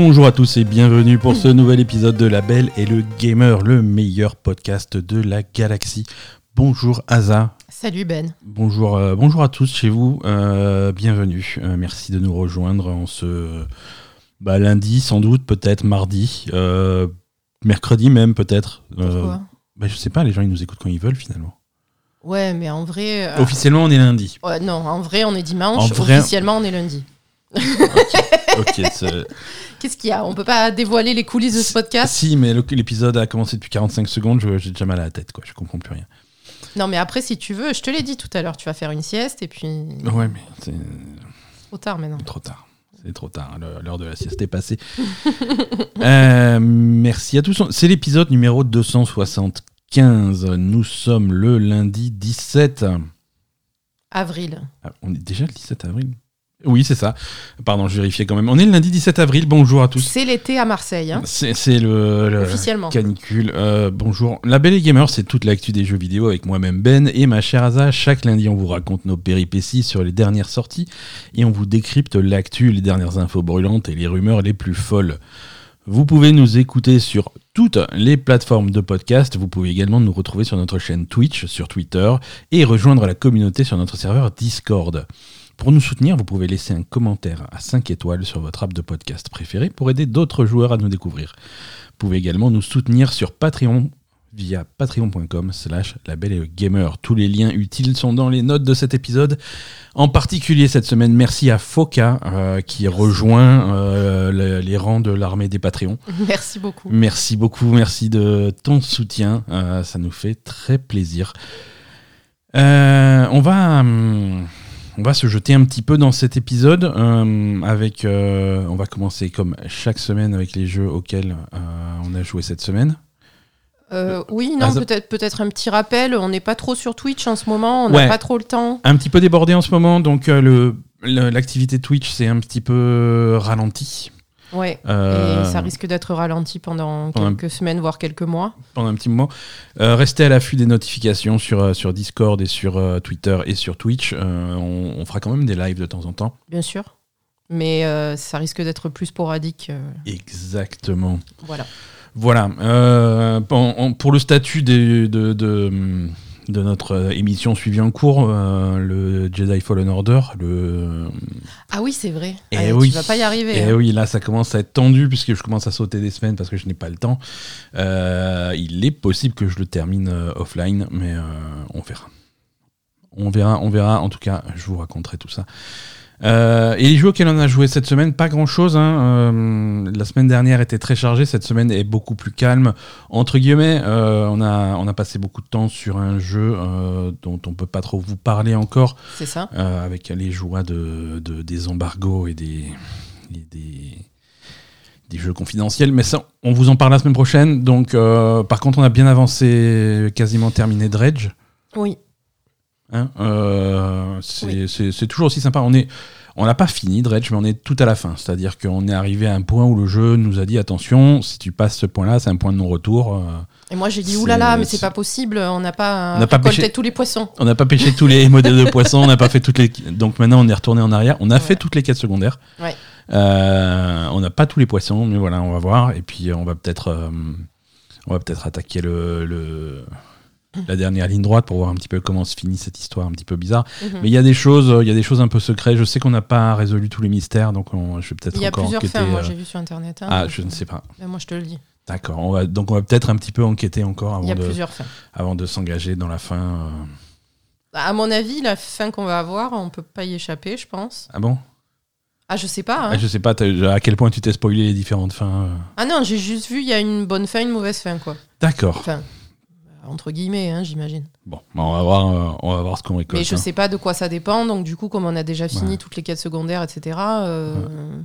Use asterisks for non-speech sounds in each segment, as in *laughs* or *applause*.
Bonjour à tous et bienvenue pour ce nouvel épisode de La Belle et le Gamer, le meilleur podcast de la galaxie. Bonjour Aza. Salut Ben. Bonjour, euh, bonjour à tous chez vous. Euh, bienvenue. Euh, merci de nous rejoindre en ce bah, lundi, sans doute, peut-être mardi, mercredi même, peut-être. Pourquoi? bah, je sais pas, les gens ils nous écoutent quand ils veulent finalement. Ouais, mais en vrai. Officiellement, on est lundi. ouais, non, en vrai, on est dimanche. En vrai- Officiellement, on est lundi. Ok, Qu'est-ce qu'il y a? On peut pas dévoiler les coulisses de ce podcast? Si, mais l'épisode a commencé depuis 45 secondes, j'ai déjà mal à la tête, quoi. Je comprends plus rien. Non, mais après, si tu veux, je te l'ai dit tout à l'heure, tu vas faire une sieste et puis. Ouais, mais c'est Trop tard maintenant. trop tard. C'est trop tard. L'heure de la sieste est passée. *laughs* Euh, merci à tous. C'est l'épisode numéro 275. Nous sommes le lundi 17. Avril. Ah, on est déjà le 17 avril? Oui, c'est ça. Pardon, je vérifiais quand même. On est le lundi 17 avril. Bonjour à tous. C'est l'été à Marseille, hein, C'est le, le- officiellement. Canicule. Euh, bonjour. La Belle et Gamer, c'est toute l'actu des jeux vidéo avec moi-même Ben et ma chère Asa. Chaque lundi, on vous raconte nos péripéties sur les dernières sorties et on vous décrypte l'actu, les dernières infos brûlantes et les rumeurs les plus folles. Vous pouvez nous écouter sur toutes les plateformes de podcast. Vous pouvez également nous retrouver sur notre chaîne Twitch, sur Twitter et rejoindre la communauté sur notre serveur Discord. Pour nous soutenir, vous pouvez laisser un commentaire à 5 étoiles sur votre app de podcast préféré pour aider d'autres joueurs à nous découvrir. Vous pouvez également nous soutenir sur Patreon via patreon.com slash gamer. Tous les liens utiles sont dans les notes de cet épisode. En particulier cette semaine, merci à Foka euh, qui rejoint euh, le- les rangs de l'armée des Patreons. *laughs* Merci beaucoup. Merci beaucoup, merci de ton soutien. euh, ça nous fait très plaisir. On va, hum, on va se jeter un petit peu dans cet épisode hum, avec. euh, on va commencer comme chaque semaine avec les jeux auxquels euh, on a joué cette semaine. Euh, oui, non, Ah, ça- peut-être peut-être un petit rappel. On n'est pas trop sur Twitch en ce moment, on n'a Ouais. pas trop le temps. Un petit peu débordé en ce moment, donc euh, le le- l'activité Twitch c'est un petit peu ralenti Ouais. Euh, Et ça risque d'être ralenti pendant pendant un- quelques semaines, voire quelques mois. pendant un petit moment. Euh, restez à l'affût des notifications sur, euh, sur Discord et sur euh, Twitter et sur Twitch. Euh, on, on fera quand même des lives de temps en temps. Bien sûr. Mais euh, ça risque d'être plus sporadique. euh, Exactement. voilà. Voilà. Euh, pour le statut des- de, de, de notre euh, émission suivie en cours, euh, le Jedi Fallen Order, le... Ah oui, c'est vrai. Eh Ah, oui. Tu vas pas y arriver. Et hein. oui, là, ça commence à être tendu puisque je commence à sauter des semaines parce que je n'ai pas le temps. Euh, il est possible que je le termine euh, offline, mais on verra. On verra, on verra. En tout cas, je vous raconterai tout ça. Euh, et les jeux auxquels on a joué cette semaine, pas grand chose. la semaine dernière était très chargée, cette semaine est beaucoup plus calme. Entre guillemets, euh, on, a, on a passé beaucoup de temps sur un jeu euh, dont on peut pas trop vous parler encore, C'est ça. euh, avec les joies de, de- des embargos et des, et des, des jeux confidentiels. Mais ça, on vous en parle la semaine prochaine. Donc, euh, par contre, on a bien avancé, quasiment terminé Dredge. Oui. Hein, euh, c'est Oui. toujours aussi sympa. On est, on n'a pas fini Dredge, mais on est tout à la fin. C'est-à-dire qu'on est arrivé à un point où le jeu nous a dit attention, si tu passes ce point-là, c'est un point de non-retour. euh, Et moi j'ai dit oulala, mais c'est- pas possible. On n'a pas, On pêché. tous les poissons. on n'a pas pêché tous les *laughs* modèles de poissons, on n'a pas fait toutes les. Donc maintenant, on est retourné en arrière. On a fait toutes les quêtes secondaires. Ouais. Euh, on n'a pas tous les poissons, mais voilà, on va voir. Et puis, on va peut-être, euh, on va peut-être attaquer le, le- la dernière ligne droite pour voir un petit peu comment se finit cette histoire un petit peu bizarre. Mhm. Mais il y a des choses, euh, il y a des choses un peu secrètes. Je sais qu'on n'a pas résolu tous les mystères, donc on- je vais peut-être Il y a encore plusieurs enquêter. fins. Moi euh, j'ai vu sur internet. hein, ah, je ne euh, sais pas. moi je te le dis. D'accord. On va, donc on va peut-être un petit peu enquêter encore Il y avant a de, plusieurs fins. avant de s'engager dans la fin. euh. À mon avis, la fin qu'on va avoir, on peut pas y échapper, je pense. Ah bon? Ah, je sais pas. hein. Ah, Je sais pas à quel point tu t'es spoilé les différentes fins. euh. Ah non, j'ai juste vu, il y a une bonne fin, une mauvaise fin, quoi. D'accord. Enfin, entre guillemets, hein, j'imagine. Bon, bah, on va voir, euh, on va voir ce qu'on récolte. Mais je hein. sais pas de quoi ça dépend, donc du coup, comme on a déjà fini Ouais. toutes les quêtes secondaires, etc., euh,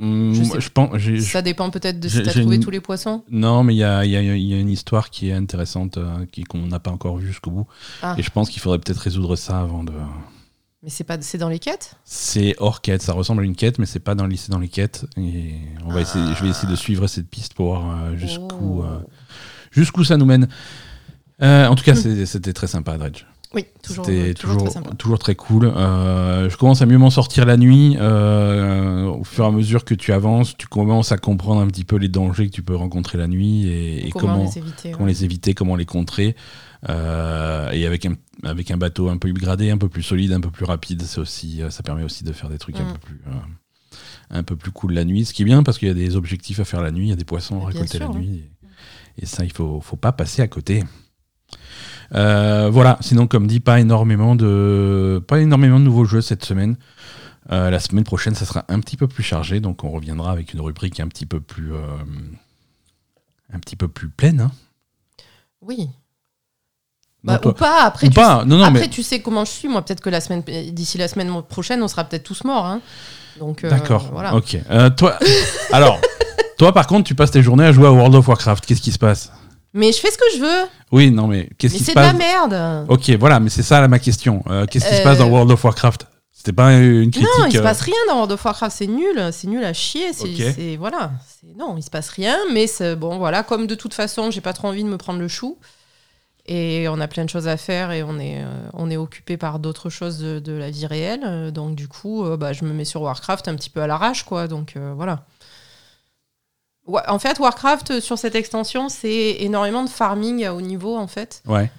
Hum, je moi, sais je pense. ça dépend peut-être de si t'as j'ai trouvé une- tous les poissons. Non, mais il y a, y a- y a une histoire qui est intéressante, euh, qui qu'on n'a pas encore vue jusqu'au bout. Ah. Et je pense qu'il faudrait peut-être résoudre ça avant de. Mais c'est pas, c'est dans les quêtes? C'est hors quête, ça ressemble à une quête, mais c'est pas dans le lycée dans les quêtes. Et on va essayer, je vais essayer de suivre cette piste pour voir jusqu'où Oh. jusqu'où ça nous mène. Euh, en tout cas, c'est- c'était très sympa, Dredge. Oui, toujours, C'était toujours, toujours, très sympa. toujours très cool. Euh, je commence à mieux m'en sortir la nuit. euh, au fur et à mesure que tu avances, tu commences à comprendre un petit peu les dangers que tu peux rencontrer la nuit et, et comment, comment, les éviter comment ouais. les éviter, comment les contrer. Euh, et avec un, avec un bateau un peu upgradé, un peu plus solide, un peu plus rapide, aussi, euh, ça permet aussi de faire des trucs un, Mm. peu plus, euh, un peu plus cool la nuit. Ce qui est bien parce qu'il y a des objectifs à faire la nuit, il y a des poissons à récolter sûr, la ouais. nuit. Et, et ça, il faut, faut pas passer à côté. Euh, voilà, sinon, comme dit, pas énormément de, pas énormément de nouveaux jeux cette semaine. Euh, la semaine prochaine, ça sera un petit peu plus chargé, donc on reviendra avec une rubrique un petit peu plus, euh, un petit peu plus pleine. hein. Oui. Bah, ou pas, après, ou tu, pas, non, non, après mais tu sais comment je suis. Moi, peut-être que la semaine, d'ici la semaine prochaine, on sera peut-être tous morts. hein. Donc, d'accord. Voilà. Ok. Toi, alors, *laughs* toi, par contre, tu passes tes journées à jouer à World of Warcraft. Qu'est-ce qui se passe? Mais je fais ce que je veux. Oui, non, mais qu'est-ce qui se c'est de la passe merde. Ok, voilà, mais c'est ça là, ma question. Euh, qu'est-ce qui se Euh, passe dans World of Warcraft? C'était pas une critique. Non, il se euh, passe rien dans World of Warcraft, c'est nul, c'est nul à chier, c'est voilà, c'est non, il se passe rien, mais c'est bon voilà, comme de toute façon, j'ai pas trop envie de me prendre le chou et on a plein de choses à faire et on est euh, on est occupé par d'autres choses de, de la vie réelle, euh, donc du coup, euh, bah, je me mets sur Warcraft un petit peu à l'arrache quoi, donc euh, voilà. En fait, Warcraft euh, sur cette extension, c'est énormément de farming à haut niveau en fait. Ouais,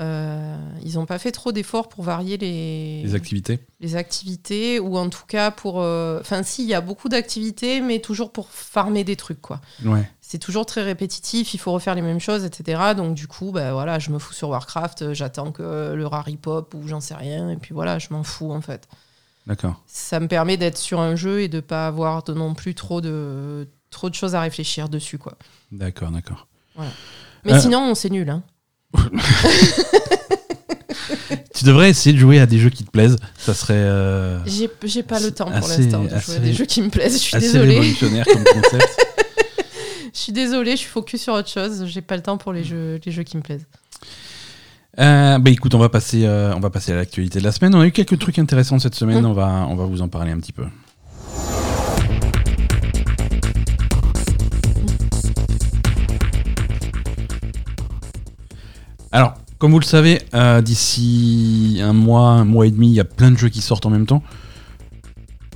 Euh, ils ont pas fait trop d'efforts pour varier les les activités. les activités ou en tout cas pour euh, enfin si il y a beaucoup d'activités mais toujours pour farmer des trucs quoi Ouais. c'est toujours très répétitif il faut refaire les mêmes choses etc donc du coup bah voilà je me fous sur Warcraft j'attends que le rari pop ou j'en sais rien et puis voilà je m'en fous en fait D'accord. ça me permet d'être sur un jeu et de pas avoir de, non plus trop de trop de choses à réfléchir dessus quoi D'accord, d'accord. mais Euh. sinon c'est nul hein. *laughs* Tu devrais essayer de jouer à des jeux qui te plaisent. Ça serait euh, j'ai pas le temps pour l'instant de jouer assez- à des jeux qui me plaisent je suis assez désolée révolutionnaire comme concept. *laughs* *laughs* Je suis désolée, je suis focus sur autre chose. J'ai pas le temps pour les jeux, les jeux qui me plaisent. Euh, bah écoute, on va passer, euh, on va passer à l'actualité de la semaine. On a eu quelques trucs intéressants cette semaine. Mm. On va, on va vous en parler un petit peu. Comme vous le savez, euh, d'ici un mois, un mois et demi, il y a plein de jeux qui sortent en même temps.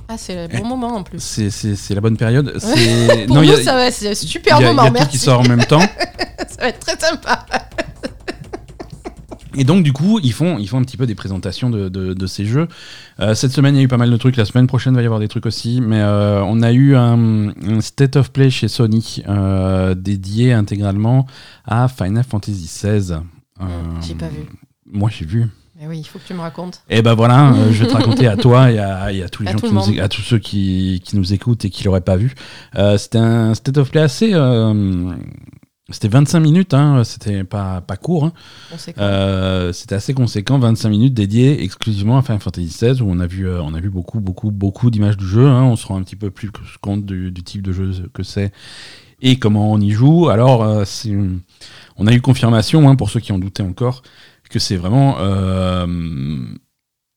Ah, c'est le bon moment en plus. C'est, c'est, c'est la bonne période. *laughs* C'est- Pour non, y nous, a, ça va, c'est un super y a- il y moment, a tout merci. qui sort en même temps. *laughs* Ça va être très sympa. Et donc, du coup, ils font, ils font un petit peu des présentations de, de- de ces jeux. Euh, cette semaine, il y a eu pas mal de trucs. La semaine prochaine, il va y avoir des trucs aussi. Mais euh, on a eu un, un State of Play chez Sony euh, dédié intégralement à Final Fantasy XVI. Euh, J'ai pas vu. Moi, j'ai vu. Mais oui, il faut que tu me racontes. Et ben voilà, euh, je vais te raconter à *laughs* toi et à, et à tous les À gens qui le nous, à tous ceux qui, qui nous écoutent et qui l'auraient pas vu. Euh, c'était un State of Play assez. euh, c'était 25 minutes, hein, c'était pas, pas court. hein. C'était assez conséquent, 25 minutes dédiées exclusivement à Final Fantasy XVI, où on a vu, on a vu beaucoup, beaucoup, beaucoup d'images du jeu. hein. On se rend un petit peu plus compte du, du type de jeu que c'est et comment on y joue. Alors, c'est- on a eu confirmation, hein, pour ceux qui en doutaient encore, que c'est vraiment. euh,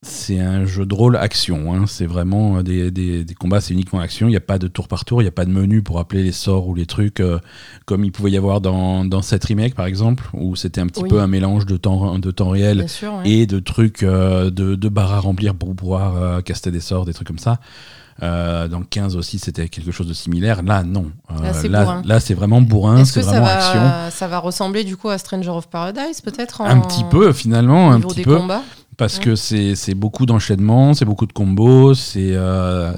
c'est un jeu de rôle action. hein. C'est vraiment des, des- des combats, c'est uniquement action. Il n'y a pas de tour par tour, il n'y a pas de menu pour appeler les sorts ou les trucs euh, comme il pouvait y avoir dans, dans cette remake par exemple, où c'était un petit Oui. peu un mélange de temps, de temps réel Bien sûr. ouais. et de trucs, euh, de, de barres à remplir pour pouvoir caster des sorts, des trucs comme ça. Euh, dans le 15 aussi, c'était quelque chose de similaire. Là, non. Euh, Là, c'est là, vraiment bourrin, Est-ce que ça vraiment action. va, ça va ressembler du coup à Stranger of Paradise peut-être en- Un petit peu, finalement, un petit des peu. combats? Parce Ouais. que c'est beaucoup d'enchaînements, c'est beaucoup de combos, c'est euh,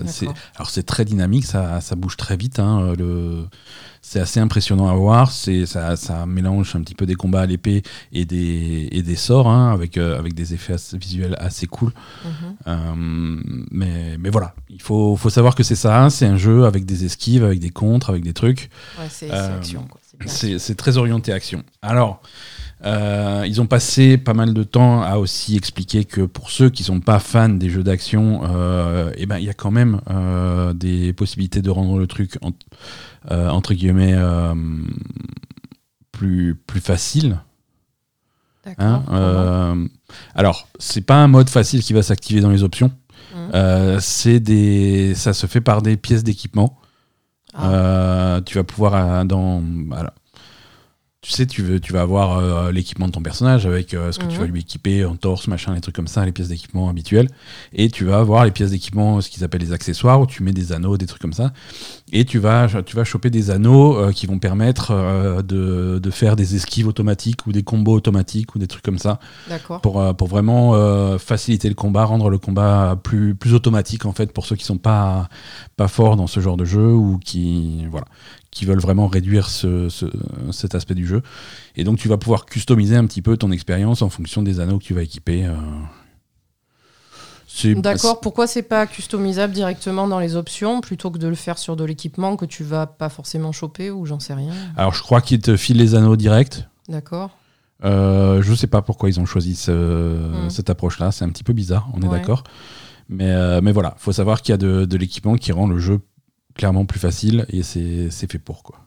alors c'est très dynamique, ça, ça bouge très vite. hein, le c'est assez impressionnant à voir. C'est ça, ça mélange un petit peu des combats à l'épée et des et des sorts hein, avec euh, avec des effets assez- visuels assez cool. Mhm. Euh, mais mais voilà, il faut faut savoir que c'est ça. C'est un jeu avec des esquives, avec des contres, avec des trucs. Ouais, c'est Euh, action. c'est très orienté action. Alors, euh, ils ont passé pas mal de temps à aussi expliquer que pour ceux qui sont pas fans des jeux d'action, euh, eh ben il y a quand même euh, des possibilités de rendre le truc en- entre guillemets plus plus facile. Hein. Alors, c'est pas un mode facile qui va s'activer dans les options. Euh, c'est des, ça se fait par des pièces d'équipement. Ah. Tu vas pouvoir dans voilà. Tu sais, tu, veux, tu vas avoir euh, l'équipement de ton personnage avec euh, ce que tu Mhm. vas lui équiper en torse, machin, les trucs comme ça, les pièces d'équipement habituelles. Et tu vas avoir les pièces d'équipement, ce qu'ils appellent les accessoires, où tu mets des anneaux, des trucs comme ça. Et tu vas, tu vas choper des anneaux euh, qui vont permettre de, de faire des esquives automatiques ou des combos automatiques ou des trucs comme ça D'accord. pour, pour vraiment faciliter le combat, rendre le combat plus, plus automatique en fait pour ceux qui sont pas, pas forts dans ce genre de jeu ou qui, voilà, qui veulent vraiment réduire ce, ce- cet aspect du jeu. Et donc tu vas pouvoir customiser un petit peu ton expérience en fonction des anneaux que tu vas équiper. euh. D'accord. Pourquoi c'est pas customisable directement dans les options plutôt que de le faire sur de l'équipement que tu vas pas forcément choper ou j'en sais rien? Alors je crois qu'ils te filent les anneaux direct. D'accord. Euh, je sais pas pourquoi ils ont choisi ce- Mm. cette approche-là. C'est un petit peu bizarre, on est d'accord. Mais, euh, mais voilà, faut savoir qu'il y a de, de l'équipement qui rend le jeu clairement plus facile et c'est fait pour quoi.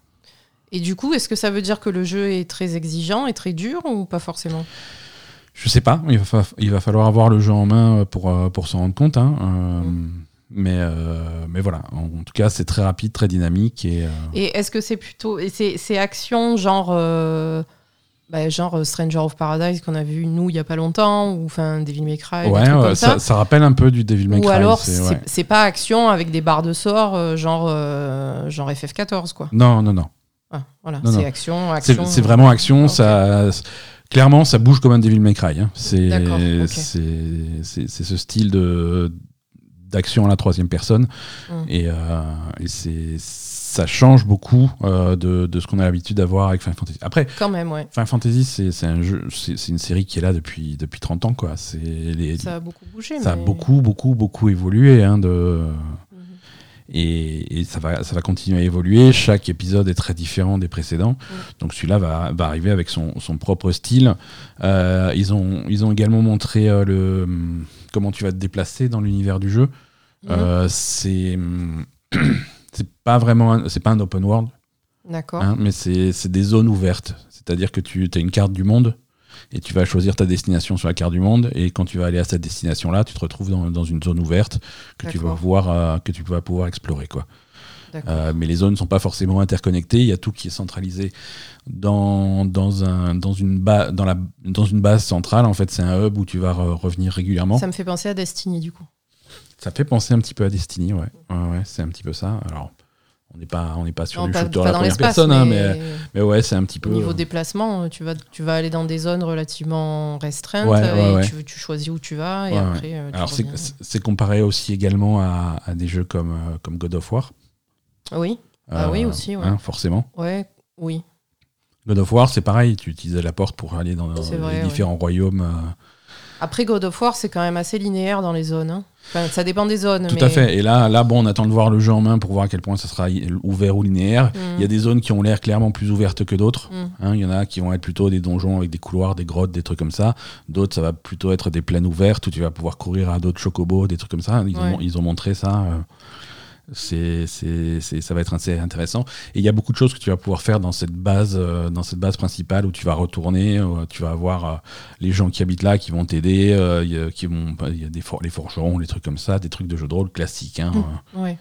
Et du coup, est-ce que ça veut dire que le jeu est très exigeant et très dur ou pas forcément? Je sais pas, il va, il va falloir avoir le jeu en main pour, euh, pour s'en rendre compte. hein, euh, Mm. mais, euh, mais voilà, en, en tout cas, c'est très rapide, très dynamique. Et, euh, Et est-ce que c'est plutôt et c'est c'est action genre euh, bah, genre euh, Stranger of Paradise qu'on a vu nous il y a pas longtemps ou enfin Devil May Cry, ouais, ça, ça. ça rappelle un peu du Devil May Ou Cry. alors c'est- ouais. pas action avec des barres de sort euh, genre euh, genre FF14 quoi. Non, non, non. Ah, voilà, c'est action, C'est action. c'est vraiment action. Ok. Ça, clairement, ça bouge comme un Devil May Cry. hein. C'est c'est- ce style de d'action à la troisième personne. Mm. Et, euh, et c'est ça change beaucoup euh, de, de ce qu'on a l'habitude d'avoir avec Final Fantasy. Après, Quand même, ouais. Final Fantasy, c'est c'est un jeu, c'est c'est une série qui est là depuis, depuis 30 ans. Quoi. C'est les- Ça a beaucoup bougé. ça a beaucoup, beaucoup, beaucoup évolué. Hein, de, Mhm. et, et ça, va, ça va continuer à évoluer. Chaque épisode est très différent des précédents. Donc celui-là va, va arriver avec son, son propre style. Euh, ils, ont, ils ont également montré euh, le, comment tu vas te déplacer dans l'univers du jeu. Mhm. C'est *clears throat* c'est pas vraiment c'est pas un open world D'accord. hein, mais c'est des zones ouvertes c'est à dire que tu as une carte du monde et tu vas choisir ta destination sur la carte du monde et quand tu vas aller à cette destination là tu te retrouves dans, dans une zone ouverte que tu vas voir euh, que tu vas pouvoir explorer quoi euh, mais les zones ne sont pas forcément interconnectées. Il y a tout qui est centralisé dans, dans, un, dans, une, ba- dans, la, dans une base centrale. En fait, c'est un hub où tu vas re- revenir régulièrement. Ça me fait penser à Destiny, du coup. Fait penser un petit peu à Destiny, ouais. Ouais, ouais, c'est un petit peu ça. Alors, on n'est pas, on pas sur Non, du pas, shooter à la première personne, hein, mais, mais, ouais, c'est un petit peu. au niveau déplacement, euh, tu vas, tu vas aller dans des zones relativement restreintes Ouais, euh, ouais, et. Tu, tu choisis où tu vas et après euh, tu Alors, c'est comparé aussi également à, à des jeux comme, euh, comme God of War. Oui, Ah oui, aussi, ouais. hein, forcément. ouais, oui. God of War, c'est pareil. Tu utilisais la porte pour aller dans les vrai, ouais. différents royaumes. euh, Après God of War, c'est quand même assez linéaire dans les zones. hein. Enfin, ça dépend des zones. Tout mais... à fait. Et là, là, bon, on attend de voir le jeu en main pour voir à quel point ça sera ouvert ou linéaire. Mm. Il y a des zones qui ont l'air clairement plus ouvertes que d'autres. Mm. Hein, Il y en a qui vont être plutôt des donjons avec des couloirs, des grottes, des trucs comme ça. D'autres, ça va plutôt être des plaines ouvertes où tu vas pouvoir courir à d'autres chocobos, des trucs comme ça. Ils, ont, Ouais. ils ont montré ça. euh, c'est, ça va être assez intéressant. Et il y a beaucoup de choses que tu vas pouvoir faire dans cette base, euh, dans cette base principale où tu vas retourner. où tu vas avoir euh, les gens qui habitent là qui vont t'aider. euh, il y a- qui vont, il y a des for- les forgerons, les trucs comme ça, des trucs de jeux de rôle classiques. hein. Mm. Ouais.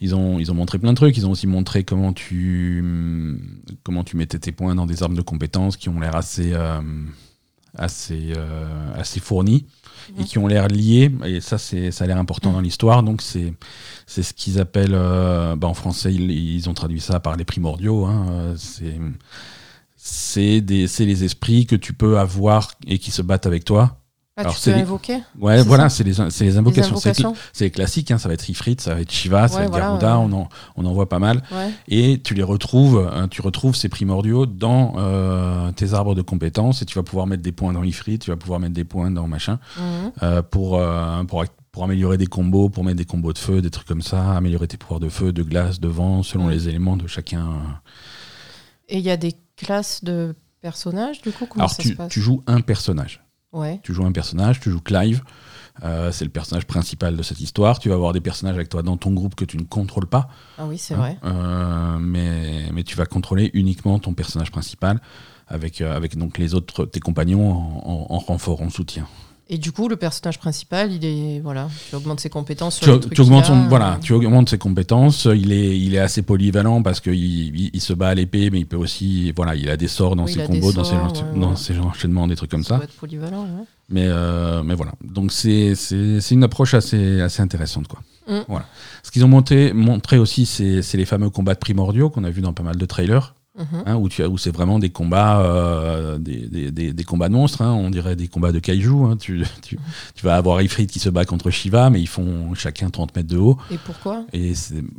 Ils ont, ils ont montré plein de trucs. Ils ont aussi montré comment tu, hum, comment tu mettais tes points dans des armes de compétences qui ont l'air assez, euh, assez, euh, assez fournis et qui ont l'air liés. Et ça, c'est, ça a l'air important dans l'histoire. Donc, c'est, ce qu'ils appellent, euh, bah, en français, ils, ont traduit ça par les primordiaux. hein. C'est, c'est les esprits que tu peux avoir et qui se battent avec toi. Ah, Alors, tu c'est peux les- invoquer Ouais, voilà, c'est les, c'est les invocations. C'est, invocations c'est les classiques, hein, ça va être Ifrit, ça va être Shiva, ça va être voilà, Garuda, ouais. on, en, on en voit pas mal. Ouais. Et tu les retrouves, hein, tu retrouves ces primordiaux dans euh, tes arbres de compétences et tu vas pouvoir mettre des points dans Ifrit, tu vas pouvoir mettre des points dans machin Mhm. euh, pour, euh, pour, pour améliorer des combos, pour mettre des combos de feu, des trucs comme ça, améliorer tes pouvoirs de feu, de glace, de vent, selon les éléments de chacun. Et il y a des classes de personnages, du coup Comment Alors ça tu, se passe? tu joues un personnage. Ouais. Tu joues un personnage, tu joues Clive. euh, c'est le personnage principal de cette histoire. Tu vas avoir des personnages avec toi dans ton groupe que tu ne contrôles pas. Ah oui, c'est hein, vrai. euh, mais, mais tu vas contrôler uniquement ton personnage principal avec, euh, avec donc les autres, tes compagnons en, en- en renfort, en soutien. Et du coup, le personnage principal, il est voilà, tu augmentes ses compétences sur tu, les trucs tu augmentes son- voilà, tu augmentes ses compétences. Il est, il est assez polyvalent parce qu'il il, il se bat à l'épée, mais il peut aussi, voilà, il a des sorts dans Oui, ses combos, dans, ses, dans ouais, ses enchaînements, des trucs comme Ça ça. doit être polyvalent. ouais. Mais, euh, mais voilà. Donc c'est une approche assez, assez intéressante. Quoi. Mm. Voilà. Ce qu'ils ont monté, montré aussi, c'est c'est les fameux combats de primordiaux qu'on a vu dans pas mal de trailers. Mhm. hein, où, tu as- où c'est vraiment des combats, euh, des, des- des- des combats de monstres. hein, on dirait des combats de kaiju. hein. tu, tu- tu vas avoir Ifrit qui se bat contre Shiva, mais ils font chacun 30 mètres de haut. Et pourquoi? Et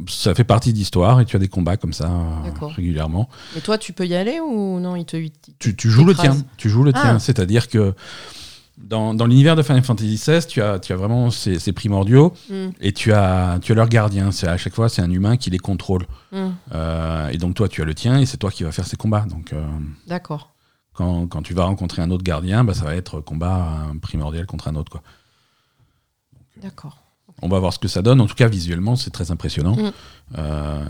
ça fait partie de l'histoire. Et tu as des combats comme ça euh, régulièrement. Et toi, tu peux y aller ou non? Il te. il Tu, tu joues le tien. Tu joues le Ah. tien. C'est-à-dire que dans, dans l'univers de Final Fantasy XVI, tu as, tu as vraiment ces, ces primordiaux Hmm, et tu as, tu as leur gardien. À chaque fois, c'est un humain qui les contrôle. hmm. Euh, et donc toi, tu as le tien et c'est toi qui vas faire ces combats. Donc euh, D'accord. quand, quand tu vas rencontrer un autre gardien, bah, ça va être combat euh, primordial contre un autre. Quoi. D'accord. On va voir ce que ça donne. En tout cas, visuellement, c'est très impressionnant. Mm. Euh,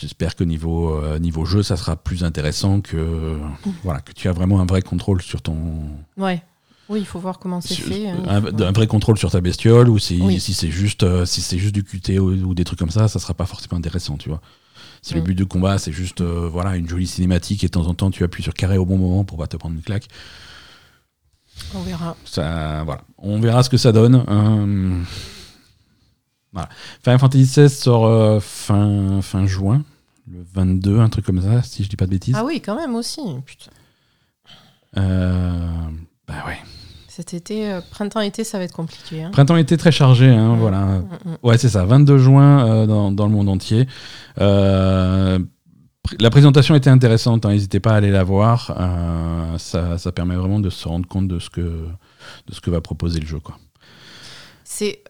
J'espère que niveau, niveau jeu, ça sera plus intéressant que, *laughs* voilà, que tu as vraiment un vrai contrôle sur ton, Ouais. Oui, il faut voir comment c'est fait. hein. un, un vrai contrôle sur ta bestiole ou si, Oui. si c'est juste euh, si c'est juste du QT ou, ou des trucs comme ça ça sera pas forcément intéressant tu vois si le but du combat c'est juste euh, voilà une jolie cinématique et de temps en temps tu appuies sur carré au bon moment pour pas te prendre une claque On verra. ça voilà on verra ce que ça donne hein. voilà Final Fantasy XVI sort euh, fin fin juin le 22 un truc comme ça si je dis pas de bêtises Ah oui, quand même aussi. Putain. Euh, bah ouais Cet été, euh, printemps-été, ça va être compliqué. hein. printemps été très chargé hein, Mm, voilà mm, mm. Ouais, c'est ça, 22 juin euh, dans, dans le monde entier. Euh, pr- la présentation était intéressante, hein, n'hésitez pas à aller la voir. Ça, ça permet vraiment de se rendre compte de ce que, de ce que va proposer le jeu. Quoi. C'est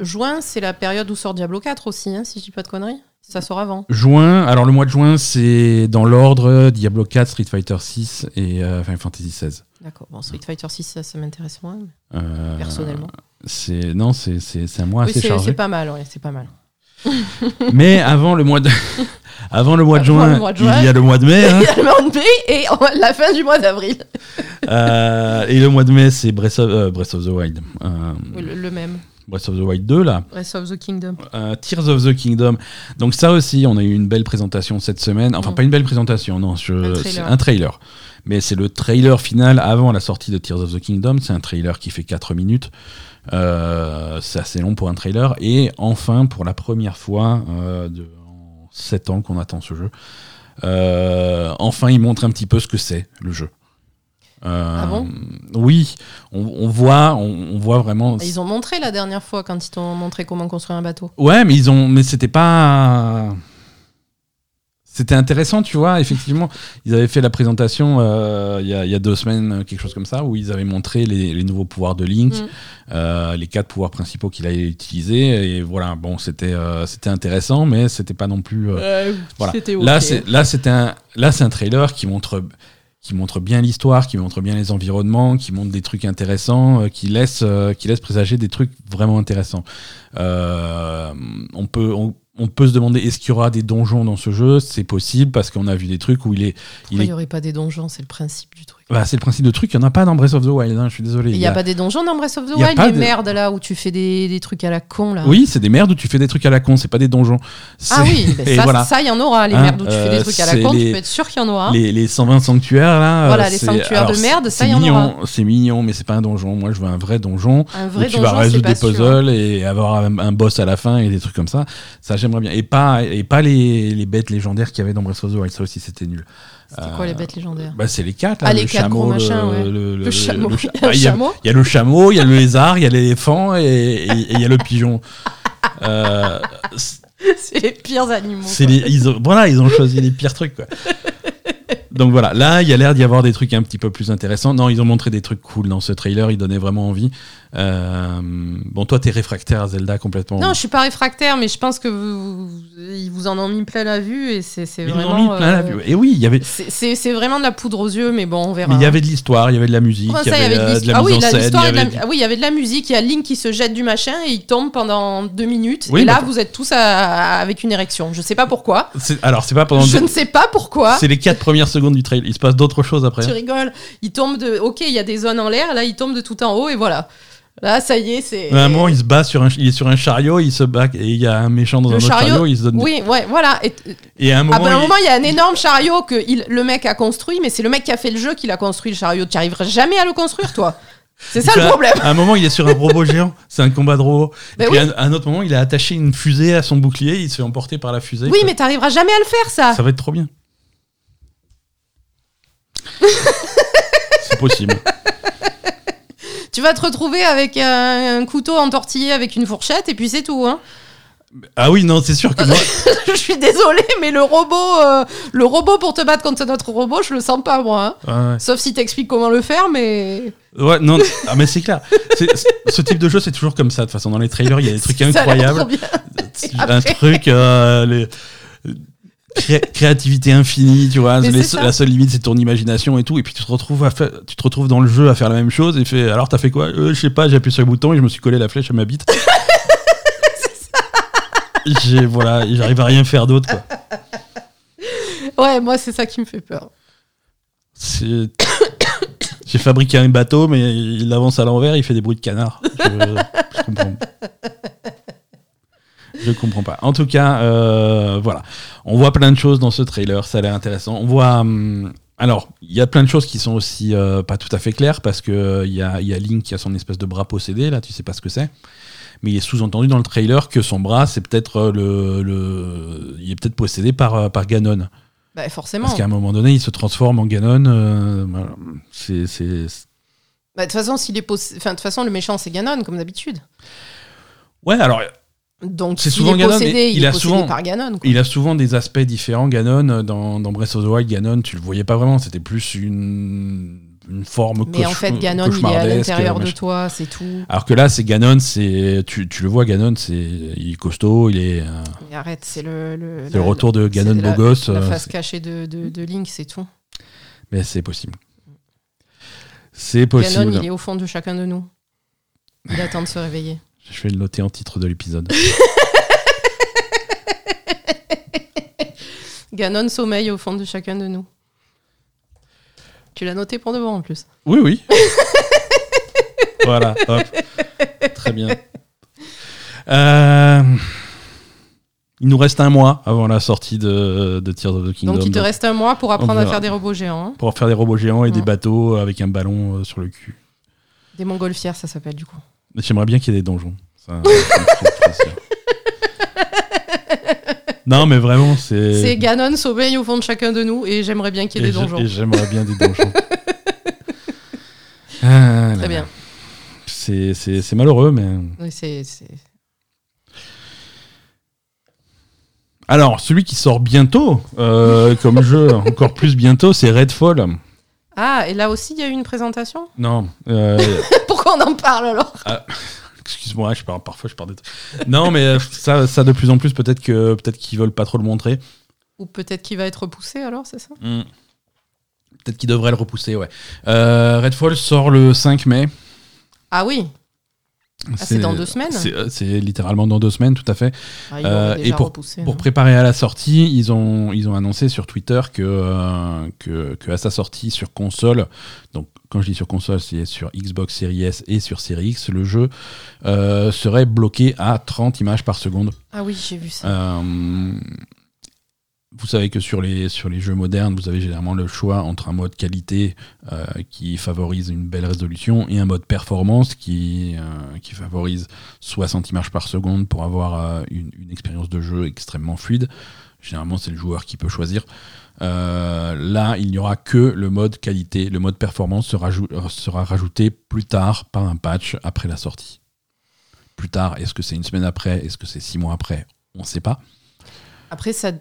juin, c'est la période où sort Diablo 4 aussi, si je dis pas de conneries. Ça sort avant. Juin, alors le mois de juin, c'est dans l'ordre Diablo 4, Street Fighter 6 et euh, Final Fantasy 16. D'accord. Bon, Street Fighter 6, ça, ça m'intéresse moins, mais Euh, personnellement. c'est non, c'est c'est c'est un mois oui, assez chargé. c'est pas mal, ouais, c'est pas mal. *laughs* Mais avant le mois de *laughs* avant le mois de juin, le mois de juin. il y a le mois de mai. hein. *laughs* Il y a le mois de mai et la fin du mois d'avril. Euh, et le mois de mai, c'est Breath of, euh, Breath of the Wild. Oui, Le, le même. Breath of the Wild 2 là. Breath of the Kingdom. Euh, Tears of the Kingdom. Donc ça aussi, on a eu une belle présentation cette semaine. Enfin, Mm. pas une belle présentation, non, je- Un c'est trailer. un trailer. Mais c'est le trailer final avant la sortie de Tears of the Kingdom. C'est un trailer qui fait 4 minutes. Euh, c'est assez long pour un trailer. Et enfin, pour la première fois euh, de, en 7 ans qu'on attend ce jeu, enfin, il montre un petit peu ce que c'est le jeu. Euh, Ah bon? Oui, on, on voit, on, on voit vraiment. Ils ont montré la dernière fois quand ils t'ont montré comment construire un bateau. Ouais, mais ils ont, mais c'était pas. C'était intéressant, tu vois. Effectivement, ils avaient fait la présentation euh, il y, a, il y a deux semaines, quelque chose comme ça, où ils avaient montré les, les nouveaux pouvoirs de Link, Mm. euh, les quatre pouvoirs principaux qu'il allait utiliser. Et voilà, bon, c'était c'était intéressant, mais c'était pas non plus. voilà. C'était Là, c'est là, c'est un là, c'est un trailer qui montre qui montre bien l'histoire, qui montre bien les environnements, qui montre des trucs intéressants, euh, qui laisse euh, qui laisse présager des trucs vraiment intéressants. Euh, on peut on, on peut se demander est-ce qu'il y aura des donjons dans ce jeu? C'est possible parce qu'on a vu des trucs où il est il Pourquoi il est n'y aurait pas des donjons? C'est le principe du truc. Bah, c'est le principe de truc, il n'y en a pas dans Breath of the Wild, hein, je suis désolé. Il n'y a, pas des donjons dans Breath of the a Wild, pas les de- merdes là où tu fais des, des trucs à la con là. Oui, c'est des merdes où tu fais des trucs à la con, c'est pas des donjons. Ah oui, *laughs* ça, voilà. ça, il y en aura. Les Hein, merdes où tu fais euh, des trucs à la con, les- tu peux être sûr qu'il y en aura. Les, les 120 sanctuaires là. Voilà, euh, les c'est- sanctuaires alors, de merde, ça, il y en mignon, C'est mignon, mais c'est pas un donjon. Moi, je veux un vrai donjon Un où vrai tu donjon, vas c'est résoudre des sûr. hein. puzzles et avoir un, un boss à la fin et des trucs comme ça. Ça, j'aimerais bien. Et pas, et pas les, les bêtes légendaires qu'il y avait dans Breath of the Wild. Ça aussi, c'était nul. C'était quoi les bêtes légendaires Bah, c'est les quatre. Là, Ah, le les quatre gros chameau, machins, le, ouais. le, Le chameau. cha- *laughs* Il y a Ah, y y le chameau, il y a le lézard, il y a l'éléphant et il y a le pigeon. Euh, *laughs* C'est les pires animaux. les, ils ont, voilà, ils ont choisi les pires trucs. Quoi. Donc voilà, là, il y a l'air d'y avoir des trucs un petit peu plus intéressants. Non, ils ont montré des trucs cool dans ce trailer, ils donnaient vraiment envie. Euh, bon, toi, t'es réfractaire à Zelda complètement. Non, je suis pas réfractaire, mais je pense que vous, vous- ils vous en ont mis plein la vue et c'est ils vraiment. ont mis plein la euh, vue. Et oui, il y avait, c'est- vraiment de la poudre aux yeux, mais bon, on verra. mais il y avait de l'histoire, il y avait de la musique, il y avait, de euh, de la Ah mise oui, en scène. ah oui, il y avait de la musique. Il y a Link qui se jette du machin et il tombe pendant deux minutes. Oui, et là, bah- vous êtes tous à- avec une érection. Je sais pas pourquoi. Alors, c'est pas pendant. Je ne sais pas pourquoi. C'est les quatre premières secondes secondes du trail. Il se passe d'autres choses après. Tu rigoles. Il tombe de. Ok, il y a des zones en l'air. Là, il tombe de tout en haut et voilà. Là, ça y est, c'est. À un moment, il se bat sur un, il est sur un chariot, il se bat et il y a un méchant dans Le un autre chariot, il se donne. Oui, ouais, voilà. Et, Et à un moment, ah ben, un moment, il y a un énorme chariot que il- le mec a construit, mais c'est le mec qui a fait le jeu qui l'a construit, le chariot. Tu arriveras jamais à le construire, toi. C'est ça le problème. À un moment, il est sur un robot *laughs* géant. C'est un combat de robots. Ben Et puis oui. à un, autre moment, il a attaché une fusée à son bouclier. Il se fait emporter par la fusée. Oui, mais t'arriveras jamais à le faire, ça. Ça va être trop bien. *laughs* C'est possible. Tu vas te retrouver avec un, un couteau entortillé avec une fourchette et puis c'est tout. Hein. Ah oui, non, c'est sûr que moi. *laughs* je suis désolée, mais le robot, euh, le robot pour te battre contre notre robot, je le sens pas moi. hein. Ouais, Sauf si t'expliques comment le faire, mais Ouais, non, ah, mais c'est clair. Ce type de jeu, c'est toujours comme ça. De toute façon, dans les trailers, il y a des *laughs* trucs incroyables. un truc euh, les- cré- créativité infinie tu vois. Les- la seule limite c'est ton imagination et tout. Et puis tu te retrouves à faire- tu te retrouves dans le jeu à faire la même chose et fait alors t'as fait quoi? Euh, je sais pas j'ai appuyé sur le bouton et je me suis collé la flèche à ma bite. *laughs* J'ai voilà j'arrive à rien faire d'autre Ouais, moi c'est ça qui me fait peur. J'ai fabriqué un bateau mais il avance à l'envers il fait des bruits de canard. Je, je comprends. Je comprends pas. En tout cas, euh, voilà. On voit plein de choses dans ce trailer, ça a l'air intéressant. On voit. hum, alors, il y a plein de choses qui sont aussi euh, pas tout à fait claires parce que euh, y, a, y a Link qui a son espèce de bras possédé, là, tu sais pas ce que c'est. Mais il est sous-entendu dans le trailer que son bras, c'est peut-être euh, le, le. Il est peut-être possédé par, par Ganon. Bah forcément. Parce qu'à un moment donné, il se transforme en Ganon. euh, voilà. C'est. Bah, De toute façon, s'il est poss- enfin, de toute façon, le méchant c'est Ganon comme d'habitude. Ouais, alors Donc C'est souvent Ganon, possédé, il, il est a souvent- par Ganon. Il a souvent des aspects différents, Ganon. euh, Dans, dans Breath of the Wild, Ganon, tu le voyais pas vraiment. C'était plus une, une forme Mais en fait, Ganon, il est à l'intérieur de toi, c'est tout. Alors que là, c'est Ganon, c'est tu, tu le vois, Ganon, c'est il est costaud, il est. euh, Mais arrête, c'est le, le, retour de Ganon c'est beau la- gosse. La euh, face cachée de, de, de Link, c'est tout. mais c'est possible. C'est Ganon, possible. il est au fond de chacun de nous. Il attend de se réveiller. Je vais le noter en titre de l'épisode. *laughs* Ganon sommeille au fond de chacun de nous. Tu l'as noté pour de bon en plus. Oui, oui. *laughs* voilà, hop. Très bien. Euh, Il nous reste un mois avant la sortie de, de Tears of the Kingdom. Donc il te reste un mois pour apprendre à faire des robots géants. hein. pour faire des robots géants et des bateaux avec un ballon euh, sur le cul. Des montgolfières, ça s'appelle du coup. J'aimerais bien qu'il y ait des donjons. Ça, *laughs* non, mais vraiment, c'est. C'est Ganon sommeille au fond de chacun de nous et j'aimerais bien qu'il y ait et des donjons. et J'aimerais bien des donjons. *laughs* Ah, Très bien. C'est malheureux, mais. Oui, c'est- Alors, celui qui sort bientôt, euh, comme jeu, encore plus bientôt, c'est Redfall. Ah, et là aussi, il y a eu une présentation? Non, euh, Pourquoi *laughs* on en parle alors excuse-moi, je parle, parfois je parle de... Non, mais euh, ça, ça de plus en plus, peut-être que peut-être qu'ils veulent pas trop le montrer. Ou peut-être qu'il va être repoussé alors, c'est ça? Hmm. Peut-être qu'ils devraient le repousser, ouais. Euh, Redfall sort le 5 mai. Ah oui, Ah, c'est dans deux semaines C'est euh, c'est littéralement dans deux semaines, tout à fait. ah, Euh, et pour- repoussé. Pour non préparer à la sortie, ils ont, ils ont annoncé sur Twitter que, euh, que, que à sa sortie sur console, donc quand je dis sur console, c'est sur Xbox Series S et sur Series X, le jeu euh, serait bloqué à 30 images par seconde. Ah oui, j'ai vu ça. Vous savez que sur les, sur les jeux modernes, vous avez généralement le choix entre un mode qualité euh, qui favorise une belle résolution et un mode performance qui, euh, qui favorise 60 images par seconde pour avoir euh, une, expérience de jeu extrêmement fluide. Généralement, c'est le joueur qui peut choisir. Là, il n'y aura que le mode qualité. Le mode performance sera, sera rajouté plus tard par un patch après la sortie. Plus tard, est-ce que c'est une semaine après Est-ce que c'est six mois après? On ne sait pas. Après, ça,